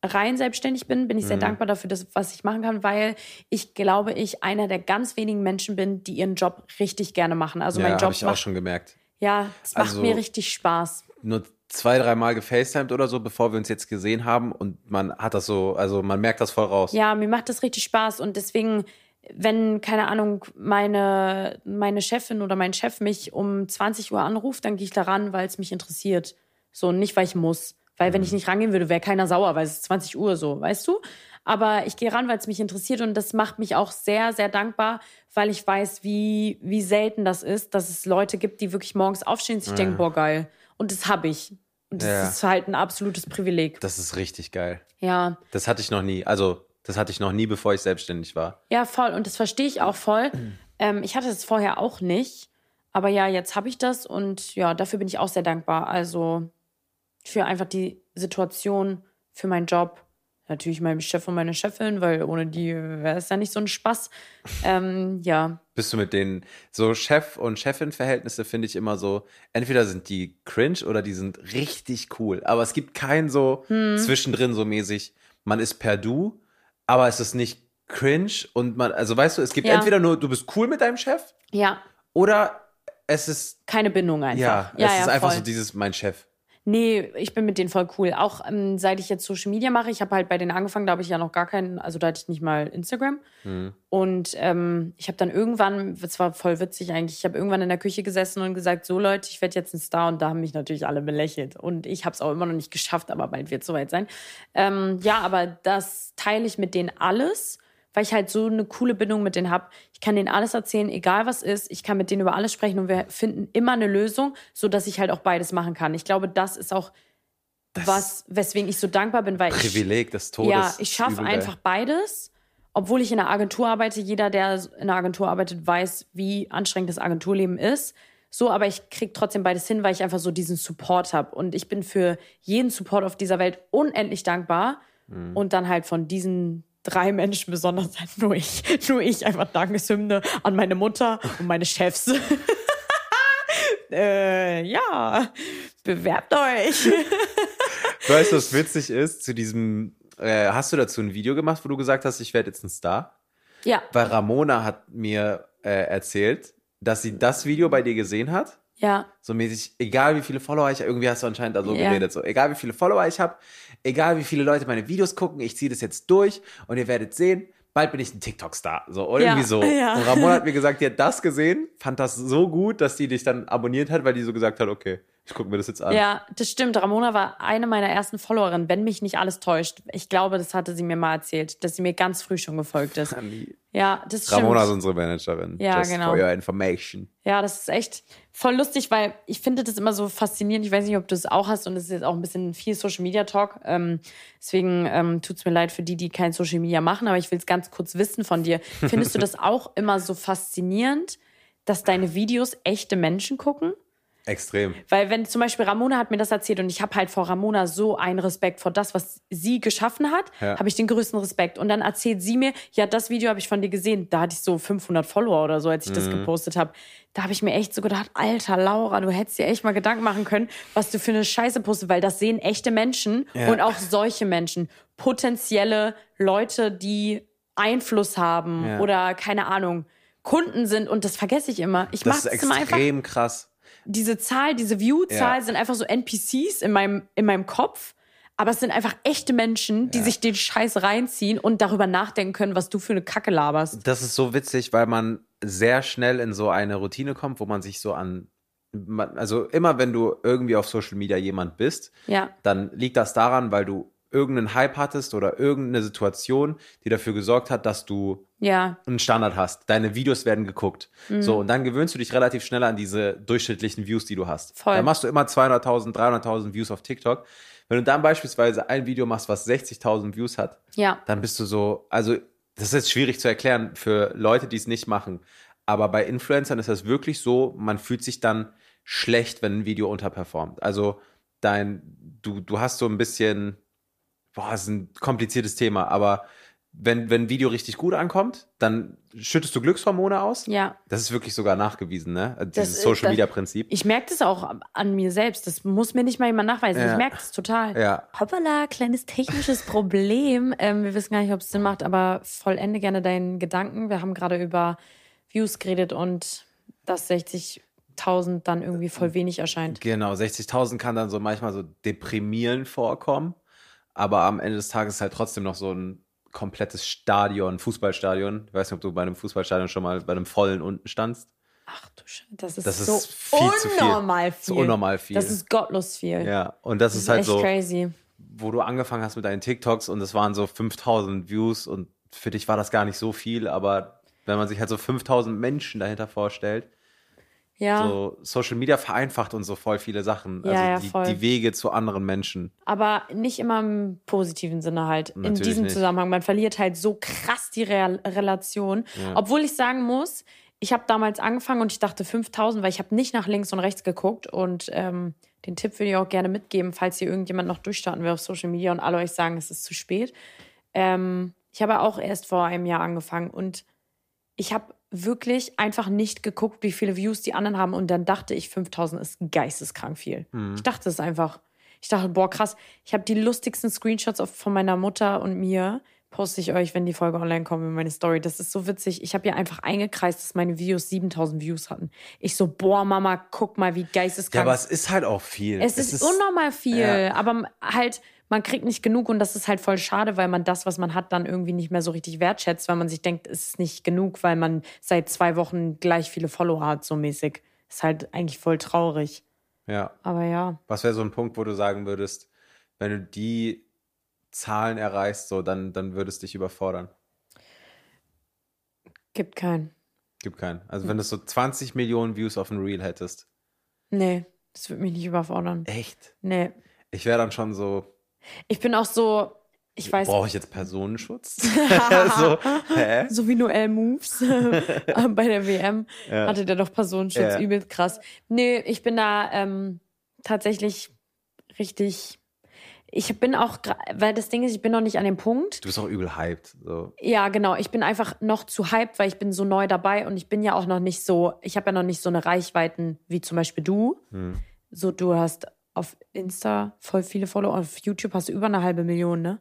rein selbstständig bin, bin ich sehr dankbar dafür, dass, was ich machen kann, weil ich glaube, ich einer der ganz wenigen Menschen bin, die ihren Job richtig gerne machen. Also ja, mein habe Job ich auch macht, schon gemerkt. ja, es macht Also- mir richtig Spaß. nur zwei, dreimal gefacetimed oder so, bevor wir uns jetzt gesehen haben und man hat das so, also man merkt das voll raus. Ja, mir macht das richtig Spaß und deswegen wenn, keine Ahnung, meine, meine Chefin oder mein Chef mich um 20 Uhr anruft, dann gehe ich daran, weil es mich interessiert. So, nicht, weil ich muss. Weil wenn ich nicht rangehen würde, wäre keiner sauer, weil es ist 20 Uhr so, weißt du? Aber ich gehe ran, weil es mich interessiert und das macht mich auch sehr, sehr dankbar, weil ich weiß, wie, wie selten das ist, dass es Leute gibt, die wirklich morgens aufstehen und sich Ja. denken, boah, geil. Und das habe ich. Und das Ja. ist halt ein absolutes Privileg. Das ist richtig geil. Ja. Das hatte ich noch nie. Also, das hatte ich noch nie, bevor ich selbstständig war. Ja, voll. Und das verstehe ich auch voll. Ähm, ich hatte das vorher auch nicht. Aber ja, jetzt habe ich das und ja, dafür bin ich auch sehr dankbar. Also für einfach die Situation, für meinen Job. Natürlich meinem Chef und meine Chefin, weil ohne die wäre es ja nicht so ein Spaß. Ähm, ja, Bist du mit den so Chef- und Chefin-Verhältnisse finde ich immer so, entweder sind die cringe oder die sind richtig cool. Aber es gibt kein so Hm. zwischendrin so mäßig, man ist per Du, aber es ist nicht cringe und man, also weißt du, es gibt Ja. entweder nur, du bist cool mit deinem Chef ja, oder es ist, keine Bindung einfach. ja, ja, es ja, ist einfach voll. so dieses, mein Chef. Nee, ich bin mit denen voll cool. Auch ähm, seit ich jetzt Social Media mache, ich habe halt bei denen angefangen, da habe ich ja noch gar keinen, also da hatte ich nicht mal Instagram. Und ähm, ich habe dann irgendwann, das war voll witzig eigentlich, ich habe irgendwann in der Küche gesessen und gesagt, so Leute, ich werde jetzt ein Star und da haben mich natürlich alle belächelt. Und ich habe es auch immer noch nicht geschafft, aber bald wird es soweit sein. Ähm, ja, aber das teile ich mit denen alles, weil ich halt so eine coole Bindung mit denen habe. Ich kann denen alles erzählen, egal was ist. Ich kann mit denen über alles sprechen und wir finden immer eine Lösung, so dass ich halt auch beides machen kann. Ich glaube, das ist auch was, weswegen ich so dankbar bin, weil ich Privileg des Todes. ja, ich schaffe einfach beides. Obwohl ich in einer Agentur arbeite, jeder, der in einer Agentur arbeitet, weiß, wie anstrengend das Agenturleben ist. So, aber ich krieg trotzdem beides hin, weil ich einfach so diesen Support habe. Und ich bin für jeden Support auf dieser Welt unendlich dankbar. Mhm. Und dann halt von diesen drei Menschen besonders halt nur ich. Nur ich einfach Dankeshymne an meine Mutter und meine Chefs. äh, ja, bewerbt euch. Weißt du, was witzig ist? Zu diesem, äh, hast du dazu ein Video gemacht, wo du gesagt hast, ich werde jetzt ein Star? ja, Weil Ramona hat mir äh, erzählt, dass sie das Video bei dir gesehen hat. Ja, So mäßig, egal wie viele Follower ich, irgendwie hast du anscheinend da so Ja. geredet, so, egal wie viele Follower ich habe, egal wie viele Leute meine Videos gucken, ich ziehe das jetzt durch und ihr werdet sehen, bald bin ich ein TikTok-Star. So, oder Ja, irgendwie so. ja. Und Ramona hat mir gesagt, die hat das gesehen, fand das so gut, dass die dich dann abonniert hat, weil die so gesagt hat, okay, ich gucke mir das jetzt an. Ja, das stimmt. Ramona war eine meiner ersten Followerinnen, wenn mich nicht alles täuscht. Ich glaube, das hatte sie mir mal erzählt, dass sie mir ganz früh schon gefolgt ist. Ja, das stimmt. Ramona ist unsere Managerin. Ja, Just genau. For your information. Ja, das ist echt voll lustig, weil ich finde das immer so faszinierend. Ich weiß nicht, ob du es auch hast und es ist jetzt auch ein bisschen viel Social Media Talk. Ähm, deswegen ähm, tut es mir leid für die, die kein Social Media machen, aber ich will es ganz kurz wissen von dir. Findest du das auch immer so faszinierend, dass deine Videos echte Menschen gucken? Extrem. Weil wenn zum Beispiel Ramona hat mir das erzählt und ich habe halt vor Ramona so einen Respekt vor das, was sie geschaffen hat, Ja. habe ich den größten Respekt. Und dann erzählt sie mir, ja, das Video habe ich von dir gesehen. Da hatte ich so 500 Follower oder so, als ich Mhm. das gepostet habe. Da habe ich mir echt so gedacht, alter Laura, du hättest dir echt mal Gedanken machen können, was du für eine Scheiße postest, weil das sehen echte Menschen Ja. und auch solche Menschen, potenzielle Leute, die Einfluss haben Ja. oder keine Ahnung. Kunden sind und das vergesse ich immer. Ich Das mache ist es immer einfach extrem krass. Diese Zahl, diese View-Zahl Ja. sind einfach so NPCs in meinem, in meinem Kopf. Aber es sind einfach echte Menschen, die Ja. sich den Scheiß reinziehen und darüber nachdenken können, was du für eine Kacke laberst. Das ist so witzig, weil man sehr schnell in so eine Routine kommt, wo man sich so an. Also immer wenn du irgendwie auf Social Media jemand bist, Ja, dann liegt das daran, weil du irgendeinen Hype hattest oder irgendeine Situation, die dafür gesorgt hat, dass du ja, einen Standard hast. Deine Videos werden geguckt. Mhm. So, und dann gewöhnst du dich relativ schnell an diese durchschnittlichen Views, die du hast. Voll. Dann machst du immer 200.000, 300.000 Views auf TikTok. Wenn du dann beispielsweise ein Video machst, was 60.000 Views hat, ja, dann bist du so, also das ist jetzt schwierig zu erklären für Leute, die es nicht machen. Aber bei Influencern ist das wirklich so, man fühlt sich dann schlecht, wenn ein Video unterperformt. Also dein, du, du hast so ein bisschen, boah, das ist ein kompliziertes Thema, aber wenn, wenn ein Video richtig gut ankommt, dann schüttest du Glückshormone aus. ja. Das ist wirklich sogar nachgewiesen, ne? Dieses ist- Social das- Media Prinzip. Ich merke das auch an mir selbst. Das muss mir nicht mal jemand nachweisen. Ja. Ich merke das total. Ja. Hoppala, kleines technisches Problem. Ähm, wir wissen gar nicht, ob es Sinn macht, aber vollende gerne deinen Gedanken. Wir haben gerade über Views geredet und dass 60.000 dann irgendwie voll wenig erscheint. Genau, 60.000 kann dann so manchmal so deprimierend vorkommen, aber am Ende des Tages ist halt trotzdem noch so ein komplettes Stadion, Fußballstadion. Ich weiß nicht, ob du bei einem Fußballstadion schon mal bei einem vollen unten standst. Ach du Scheiße, das ist Das so ist viel viel. unnormal Das viel. ist unnormal viel. Das ist gottlos viel. Ja, und das, Das ist halt echt so, crazy. wo du angefangen hast mit deinen TikToks und es waren so 5000 Views und für dich war das gar nicht so viel, aber wenn man sich halt so 5000 Menschen dahinter vorstellt, Ja, so Social Media vereinfacht uns so voll viele Sachen. Ja, also ja, die, voll. die Wege zu anderen Menschen. aber nicht immer im positiven Sinne halt. in Natürlich diesem nicht. Zusammenhang. Man verliert halt so krass die Real Relation. Obwohl ich sagen muss, ich habe damals angefangen und ich dachte 5000, weil ich habe nicht nach links und rechts geguckt. Und ähm, den Tipp würde ich auch gerne mitgeben, falls hier irgendjemand noch durchstarten will auf Social Media und alle euch sagen, es ist zu spät. Ähm, ich habe auch erst vor einem Jahr angefangen und ich habe wirklich einfach nicht geguckt, wie viele Views die anderen haben. Und dann dachte ich, 5000 ist geisteskrank viel. Ich dachte es einfach. Ich dachte, boah, krass. Ich habe die lustigsten Screenshots von meiner Mutter und mir. Poste ich euch, wenn die Folge online kommt, in meine Story. Das ist so witzig. Ich habe ja einfach eingekreist, dass meine Videos 7000 Views hatten. Ich so, boah, Mama, guck mal, wie Ja, geisteskrank. aber es ist halt auch viel. es, ist, unnormal viel. ja. Aber halt, man kriegt nicht genug und das ist halt voll schade, weil man das, was man hat, dann irgendwie nicht mehr so richtig wertschätzt, weil man sich denkt, es ist nicht genug, weil man seit zwei Wochen gleich viele Follower hat, so mäßig. Ist halt eigentlich voll traurig. Ja. Aber ja. Was wäre so ein Punkt, wo du sagen würdest, wenn du die Zahlen erreichst, so, dann, dann würdest dich überfordern? Gibt keinen. Gibt keinen. Also wenn du so 20 Millionen Views auf ein Reel hättest. Nee, das würde mich nicht überfordern. Echt? Nee. Ich wäre dann schon so, Ich bin auch so, ich weiß, brauche ich jetzt Personenschutz? so, hä? so wie Noel Moves bei der WM hatte der doch Personenschutz, Ja. übelst krass. Nee, ich bin da ähm, tatsächlich richtig. Ich bin auch, weil das Ding ist, ich bin noch nicht an dem Punkt. Du bist auch übel hyped. So. Ja, genau. Ich bin einfach noch zu hyped, weil ich bin so neu dabei und ich bin ja auch noch nicht so, ich habe ja noch nicht so eine Reichweiten wie zum Beispiel du. So, du hast auf Insta voll viele Follower, auf YouTube hast du über eine halbe Million, ne?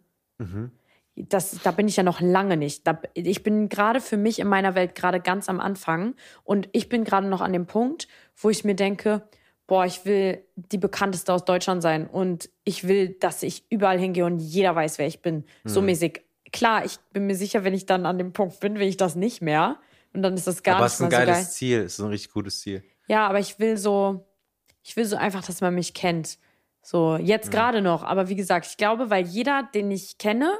Das, da bin ich ja noch lange nicht. Da, ich bin gerade für mich in meiner Welt gerade ganz am Anfang und ich bin gerade noch an dem Punkt, wo ich mir denke, boah, ich will die bekannteste aus Deutschland sein und ich will, dass ich überall hingehe und jeder weiß, wer ich bin. So mäßig. Klar, ich bin mir sicher, wenn ich dann an dem Punkt bin, will ich das nicht mehr. Und dann ist das gar Aber nicht es ist ein so geiles geil. Ziel. Es ist ein richtig gutes Ziel. Ja, aber ich will so, ich will so einfach, dass man mich kennt. So, jetzt gerade noch. Aber wie gesagt, ich glaube, weil jeder, den ich kenne,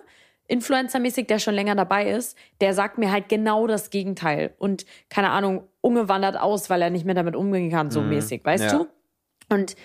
Influencer-mäßig, der schon länger dabei ist, der sagt mir halt genau das Gegenteil. Und keine Ahnung, Unge wandert aus, weil er nicht mehr damit umgehen kann, so mäßig, weißt Ja. du? Und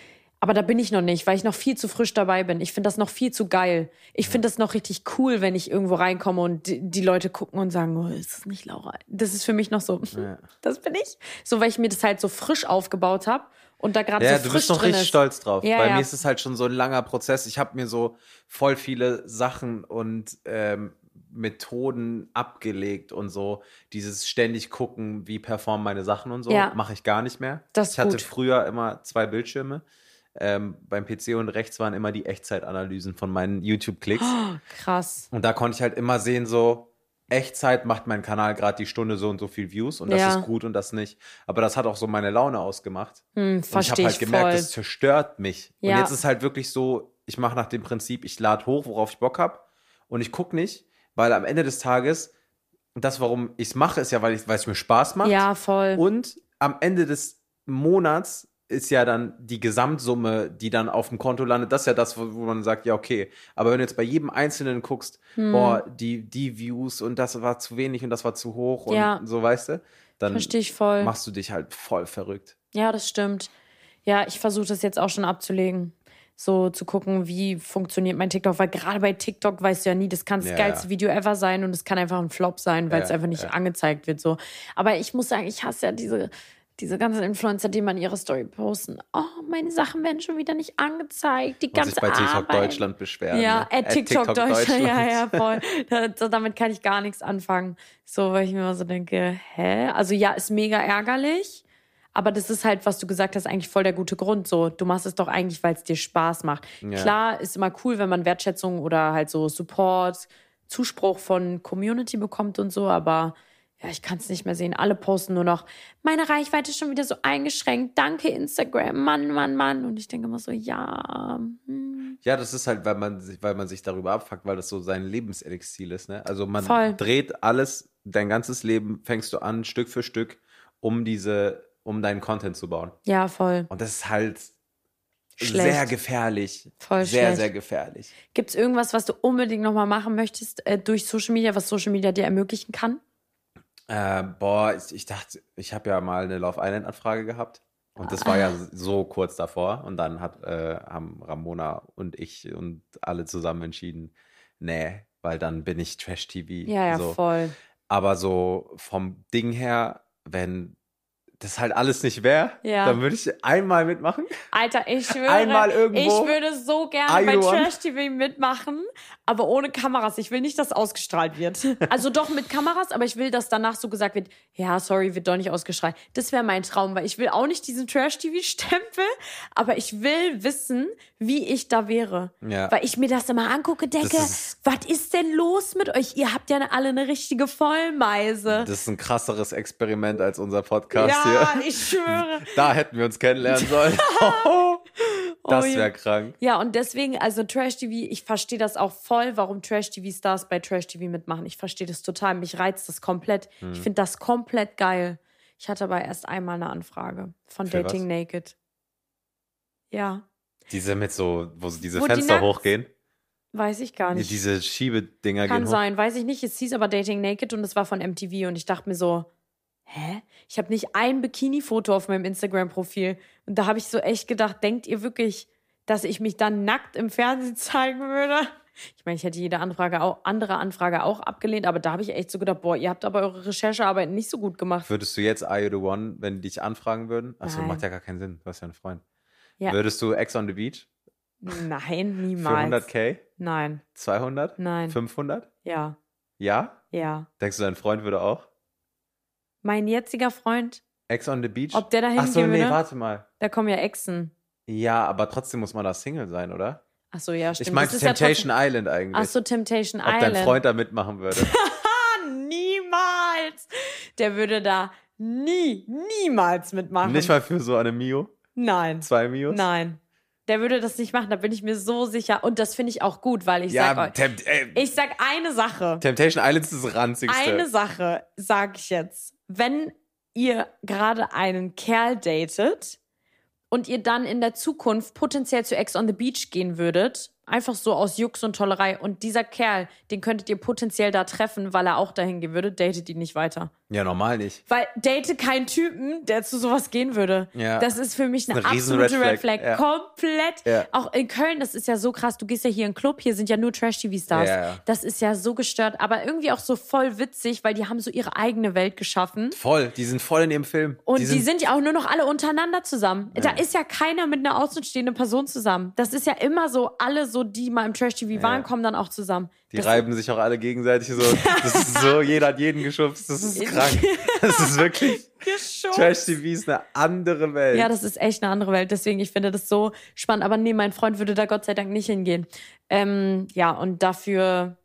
aber da bin ich noch nicht, weil ich noch viel zu frisch dabei bin. Ich finde das noch viel zu geil. Ich finde das noch richtig cool, wenn ich irgendwo reinkomme und die, die Leute gucken und sagen, oh, ist das nicht Laura? Das ist für mich noch so, das bin ich. So, weil ich mir das halt so frisch aufgebaut habe und da gerade Ja, so du frisch bist noch drin richtig ist. stolz drauf. Ja, Bei ja. mir ist es halt schon so ein langer Prozess. Ich habe mir so voll viele Sachen und ähm, Methoden abgelegt und so. Dieses ständig gucken, wie performen meine Sachen und so, Ja. mache ich gar nicht mehr. Das ich hatte gut. früher immer zwei Bildschirme. Ähm, beim PC und rechts waren immer die Echtzeitanalysen von meinen YouTube-Klicks. Krass. Und da konnte ich halt immer sehen, so Echtzeit macht mein Kanal gerade die Stunde so und so viel Views und das Ja. ist gut und das nicht. Aber das hat auch so meine Laune ausgemacht. Hm, Und ich habe halt gemerkt, voll. das zerstört mich. Ja. Und jetzt ist halt wirklich so, ich mache nach dem Prinzip, ich lade hoch, worauf ich Bock habe. Und ich gucke nicht, weil am Ende des Tages, das, warum ich es mache, ist ja, weil, ich, weil es mir Spaß macht. Ja, voll. Und am Ende des Monats ist ja dann die Gesamtsumme, die dann auf dem Konto landet, das ist ja das, wo, wo man sagt, ja, okay. Aber wenn du jetzt bei jedem Einzelnen guckst, Hm. boah, die, die Views und das war zu wenig und das war zu hoch und Ja. so, weißt du, dann machst du dich halt voll verrückt. Ja, das stimmt. Ja, ich versuche das jetzt auch schon abzulegen. So zu gucken, wie funktioniert mein TikTok. Weil gerade bei TikTok weißt du ja nie, das kann das Ja, geilste ja. Video ever sein und es kann einfach ein Flop sein, weil es einfach nicht angezeigt wird. So. Aber ich muss sagen, ich hasse ja diese, diese ganzen Influencer, die man ihre Story posten. Oh, meine Sachen werden schon wieder nicht angezeigt. Die Und ganze sich bei TikTok Arbeit. Deutschland beschweren. Ja, ne? at TikTok, Deutschland. Ja, ja, voll. Da, damit kann ich gar nichts anfangen. So, weil ich mir immer so denke, hä? Also ja, ist mega ärgerlich. Aber das ist halt, was du gesagt hast, eigentlich voll der gute Grund. So, du machst es doch eigentlich, weil es dir Spaß macht. Ja. Klar, ist immer cool, wenn man Wertschätzung oder halt so Support, Zuspruch von Community bekommt und so, aber ja, ich kann es nicht mehr sehen. Alle posten nur noch, meine Reichweite ist schon wieder so eingeschränkt. Danke, Instagram. Mann, Mann, Mann. Und ich denke immer so, ja. Hm. Ja, das ist halt, weil man, sich, weil man sich darüber abfuckt, weil das so sein Lebenselixier ist. Ne? Also man Voll. dreht alles, dein ganzes Leben fängst du an, Stück für Stück, um diese, um deinen Content zu bauen. Ja, voll. Und das ist halt Schlecht. sehr gefährlich. Voll sehr, schlecht. sehr gefährlich. Gibt es irgendwas, was du unbedingt nochmal machen möchtest äh, durch Social Media, was Social Media dir ermöglichen kann? Äh, boah, ich, ich dachte, ich habe ja mal eine Love Island-Anfrage gehabt. Und das war ja Ah. so kurz davor. Und dann hat, äh, haben Ramona und ich und alle zusammen entschieden, nee, weil dann bin ich Trash-TV. Ja, ja, so. voll. Aber so vom Ding her, wenn das halt alles nicht wäre, Ja. dann würde ich einmal mitmachen. Alter, ich schwöre, Einmal irgendwo. ich würde so gerne bei? Trash TV mitmachen, aber ohne Kameras. Ich will nicht, dass ausgestrahlt wird. Also doch mit Kameras, aber ich will, dass danach so gesagt wird, ja, sorry, wird doch nicht ausgestrahlt. Das wäre mein Traum, weil ich will auch nicht diesen Trash TV Stempel, aber ich will wissen, wie ich da wäre. Ja. Weil ich mir das immer angucke, denke, ist- was ist denn los mit euch? Ihr habt ja alle eine richtige Vollmeise. Das ist ein krasseres Experiment als unser Podcast ja, hier. Ich schwöre. Da hätten wir uns kennenlernen sollen. das Oh, ja. wäre krank. Ja, und deswegen, also Trash TV, ich verstehe das auch voll, warum Trash TV Stars bei Trash TV mitmachen. Ich verstehe das total. Mich reizt das komplett. Hm. Ich finde das komplett geil. Ich hatte aber erst einmal eine Anfrage von Für Dating was? Naked. Ja, Diese mit so, wo diese Wo die Fenster nackt- hochgehen. weiß ich gar Die, nicht. diese Schiebedinger Kann gehen hoch. sein, weiß ich nicht. Es hieß aber Dating Naked und es war von MTV und ich dachte mir so, hä? Ich habe nicht ein Bikini-Foto auf meinem Instagram-Profil. Und da habe ich so echt gedacht, denkt ihr wirklich, dass ich mich dann nackt im Fernsehen zeigen würde? Ich meine, ich hätte jede Anfrage auch, andere Anfrage auch abgelehnt, aber da habe ich echt so gedacht, boah, ihr habt aber eure Recherchearbeit nicht so gut gemacht. Würdest du jetzt Are You the One, wenn die dich anfragen würden? Achso, macht ja gar keinen Sinn. Du hast ja einen Freund. Ja. Würdest du Ex on the Beach Nein, für niemals. 100k? Nein, 200? nein. 500? Ja, Ja? ja. Denkst du, dein Freund würde auch? Mein jetziger Freund, Ex on the Beach? ob der da Achso, hingehen nee, würde, warte mal. da kommen ja Exen. Ja, aber trotzdem muss man da Single sein, oder? Ach so, ja, stimmt. ich meinte Das ist ja Temptation Island eigentlich. Ach so, Temptation Ob Island. dein Freund da mitmachen würde. Niemals. Der würde da nie, niemals mitmachen. Nicht mal für so eine Mio? Nein. Zwei Mios? Nein. Der würde das nicht machen, da bin ich mir so sicher. Und das finde ich auch gut, weil ich Ja, sag euch, ey, ich sag eine Sache. Temptation Island ist das ranzigste. Eine Sache sage ich jetzt. Wenn ihr gerade einen Kerl datet und ihr dann in der Zukunft potenziell zu Ex on the Beach gehen würdet, einfach so aus Jux und Tollerei, und dieser Kerl, den könntet ihr potenziell da treffen, weil er auch dahin gehen würde, datet ihn nicht weiter. Ja, normal nicht. Weil date keinen Typen, der zu sowas gehen würde. Ja. Das ist für mich eine, Eine absolute Red Red Flag. Flag, ja. Komplett. Ja. Auch in Köln, das ist ja so krass. Du gehst ja hier in den Club, hier sind ja nur Trash-TV-Stars. Ja, ja. Das ist ja so gestört, aber irgendwie auch so voll witzig, weil die haben so ihre eigene Welt geschaffen. Voll, die sind voll in ihrem Film. Und die die sind, ja auch nur noch alle untereinander zusammen. Da ist ja keiner mit einer außenstehenden Person zusammen. Das ist ja immer so, alle so, die mal im Trash-TV waren, kommen dann auch zusammen. Die das, reiben sich auch alle gegenseitig so. Das ist so, jeder hat jeden geschubst. Das ist krank. Das ist wirklich. Geschubst. Trash TV ist eine andere Welt. Ja, das ist echt eine andere Welt. Deswegen, ich finde das so spannend. Aber nee, mein Freund würde da Gott sei Dank nicht hingehen. Ähm, ja, und dafür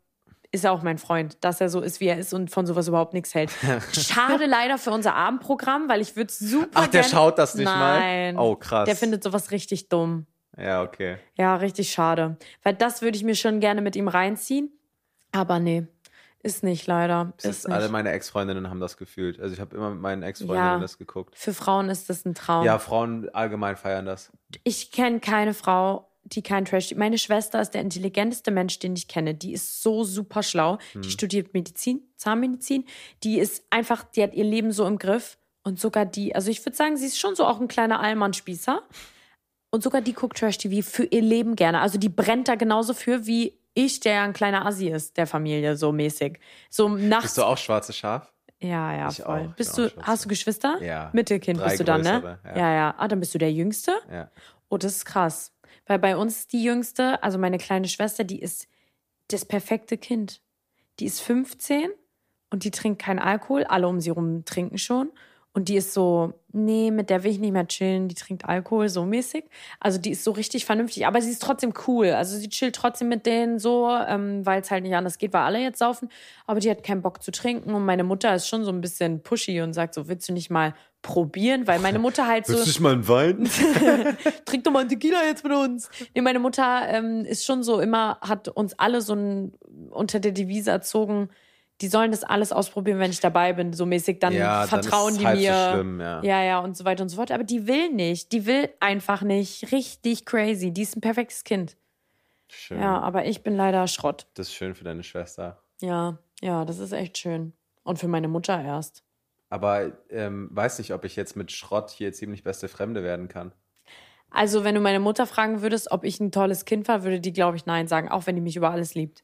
ist er auch mein Freund, dass er so ist, wie er ist und von sowas überhaupt nichts hält. Schade leider für unser Abendprogramm, weil ich würde super Ach, der schaut das nicht Nein. mal? Oh, krass. Der findet sowas richtig dumm. Ja, okay. Ja, richtig schade. Weil das würde ich mir schon gerne mit ihm reinziehen. Aber nee, ist nicht leider. Ist ist, alle nicht. meine Ex-Freundinnen haben das gefühlt. Also ich habe immer mit meinen Ex-Freundinnen Ja. das geguckt. Für Frauen ist das ein Traum. Ja, Frauen allgemein feiern das. Ich kenne keine Frau, die kein Trash. Meine Schwester ist der intelligenteste Mensch, den ich kenne. Die ist so super schlau. Hm. Die studiert Medizin, Zahnmedizin. Die ist einfach, die hat ihr Leben so im Griff. Und sogar die, also ich würde sagen, sie ist schon so auch ein kleiner Allmann-Spießer. Und sogar die guckt Trash-TV für ihr Leben gerne. Also die brennt da genauso für wie ich, der ja ein kleiner Assi ist, der Familie, so mäßig. So nachts. Bist du auch schwarze Schaf? Ja, ja, Ich voll. auch, bist du, hast du Geschwister? Ja. Mittelkind Drei bist du dann, ne? größere, ja. ja, ja. Ah, dann bist du der Jüngste? Ja. Oh, das ist krass. Weil bei uns die Jüngste, also meine kleine Schwester, die ist das perfekte Kind. Die ist 15 und die trinkt keinen Alkohol. Alle um sie rum trinken schon. Und die ist so, nee, mit der will ich nicht mehr chillen, die trinkt Alkohol, so mäßig. Also die ist so richtig vernünftig, aber sie ist trotzdem cool. Also sie chillt trotzdem mit denen so, ähm, weil es halt nicht anders geht, weil alle jetzt saufen. Aber die hat keinen Bock zu trinken. Und meine Mutter ist schon so ein bisschen pushy und sagt so, willst du nicht mal probieren? Weil meine Mutter halt so. Willst du nicht mal einen Wein? trink doch mal einen Tequila jetzt mit uns. Nee, meine Mutter ähm, ist schon so immer, hat uns alle so ein, unter der Devise erzogen, die sollen das alles ausprobieren, wenn ich dabei bin, so mäßig. Dann Ja, dann vertrauen es die halb so mir. schlimm, ja. ja, ja, und so weiter und so fort. Aber die will nicht. Die will einfach nicht. Richtig crazy. Die ist ein perfektes Kind. Schön. Ja, aber ich bin leider Schrott. Das ist schön für deine Schwester. Ja, ja, das ist echt schön. Und für meine Mutter erst. Aber ähm, weiß nicht, ob ich jetzt mit Schrott hier ziemlich beste Fremde werden kann. Also, wenn du meine Mutter fragen würdest, ob ich ein tolles Kind war, würde die, glaube ich, nein sagen, auch wenn die mich über alles liebt.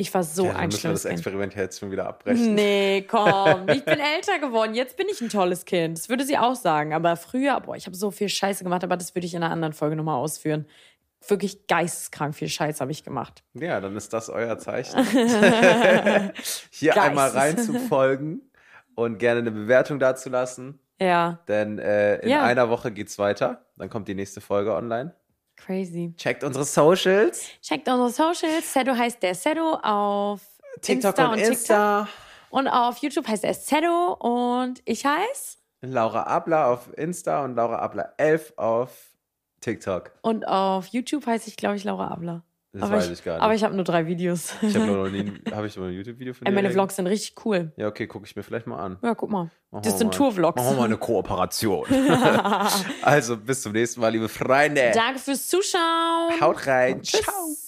Ich war so ja, ein schlimmes das Kind. Experiment jetzt schon wieder abbrechen. Nee, komm. Ich bin älter geworden. Jetzt bin ich ein tolles Kind. Das würde sie auch sagen. Aber früher, boah, ich habe so viel Scheiße gemacht, aber das würde ich in einer anderen Folge nochmal ausführen. Wirklich geisteskrank viel Scheiß habe ich gemacht. Ja, dann ist das euer Zeichen. Hier Geistes. einmal reinzufolgen und gerne eine Bewertung dazulassen. Ja, Denn äh, in Ja. einer Woche geht's weiter. Dann kommt die nächste Folge online. Crazy. Checkt unsere Socials. Checkt unsere Socials. Sedo heißt der Sedo auf TikTok Insta und und TikTok. Insta. Und auf YouTube heißt er Sedo und ich heiße. Laura Abler auf Insta und Laura Abler 11 auf TikTok. Und auf YouTube heiße ich, glaube ich, Laura Abler. Das aber weiß ich gar nicht. Aber ich habe nur drei Videos. Ich habe noch nie, habe ich noch ein YouTube-Video von dir? meine? Vlogs sind richtig cool. Ja, okay, gucke ich mir vielleicht mal an. Ja, guck mal. Machen Das sind Tour-Vlogs. Machen wir mal eine Kooperation. also bis zum nächsten Mal, liebe Freunde. Danke fürs Zuschauen. Haut rein. Tschüss. Ciao.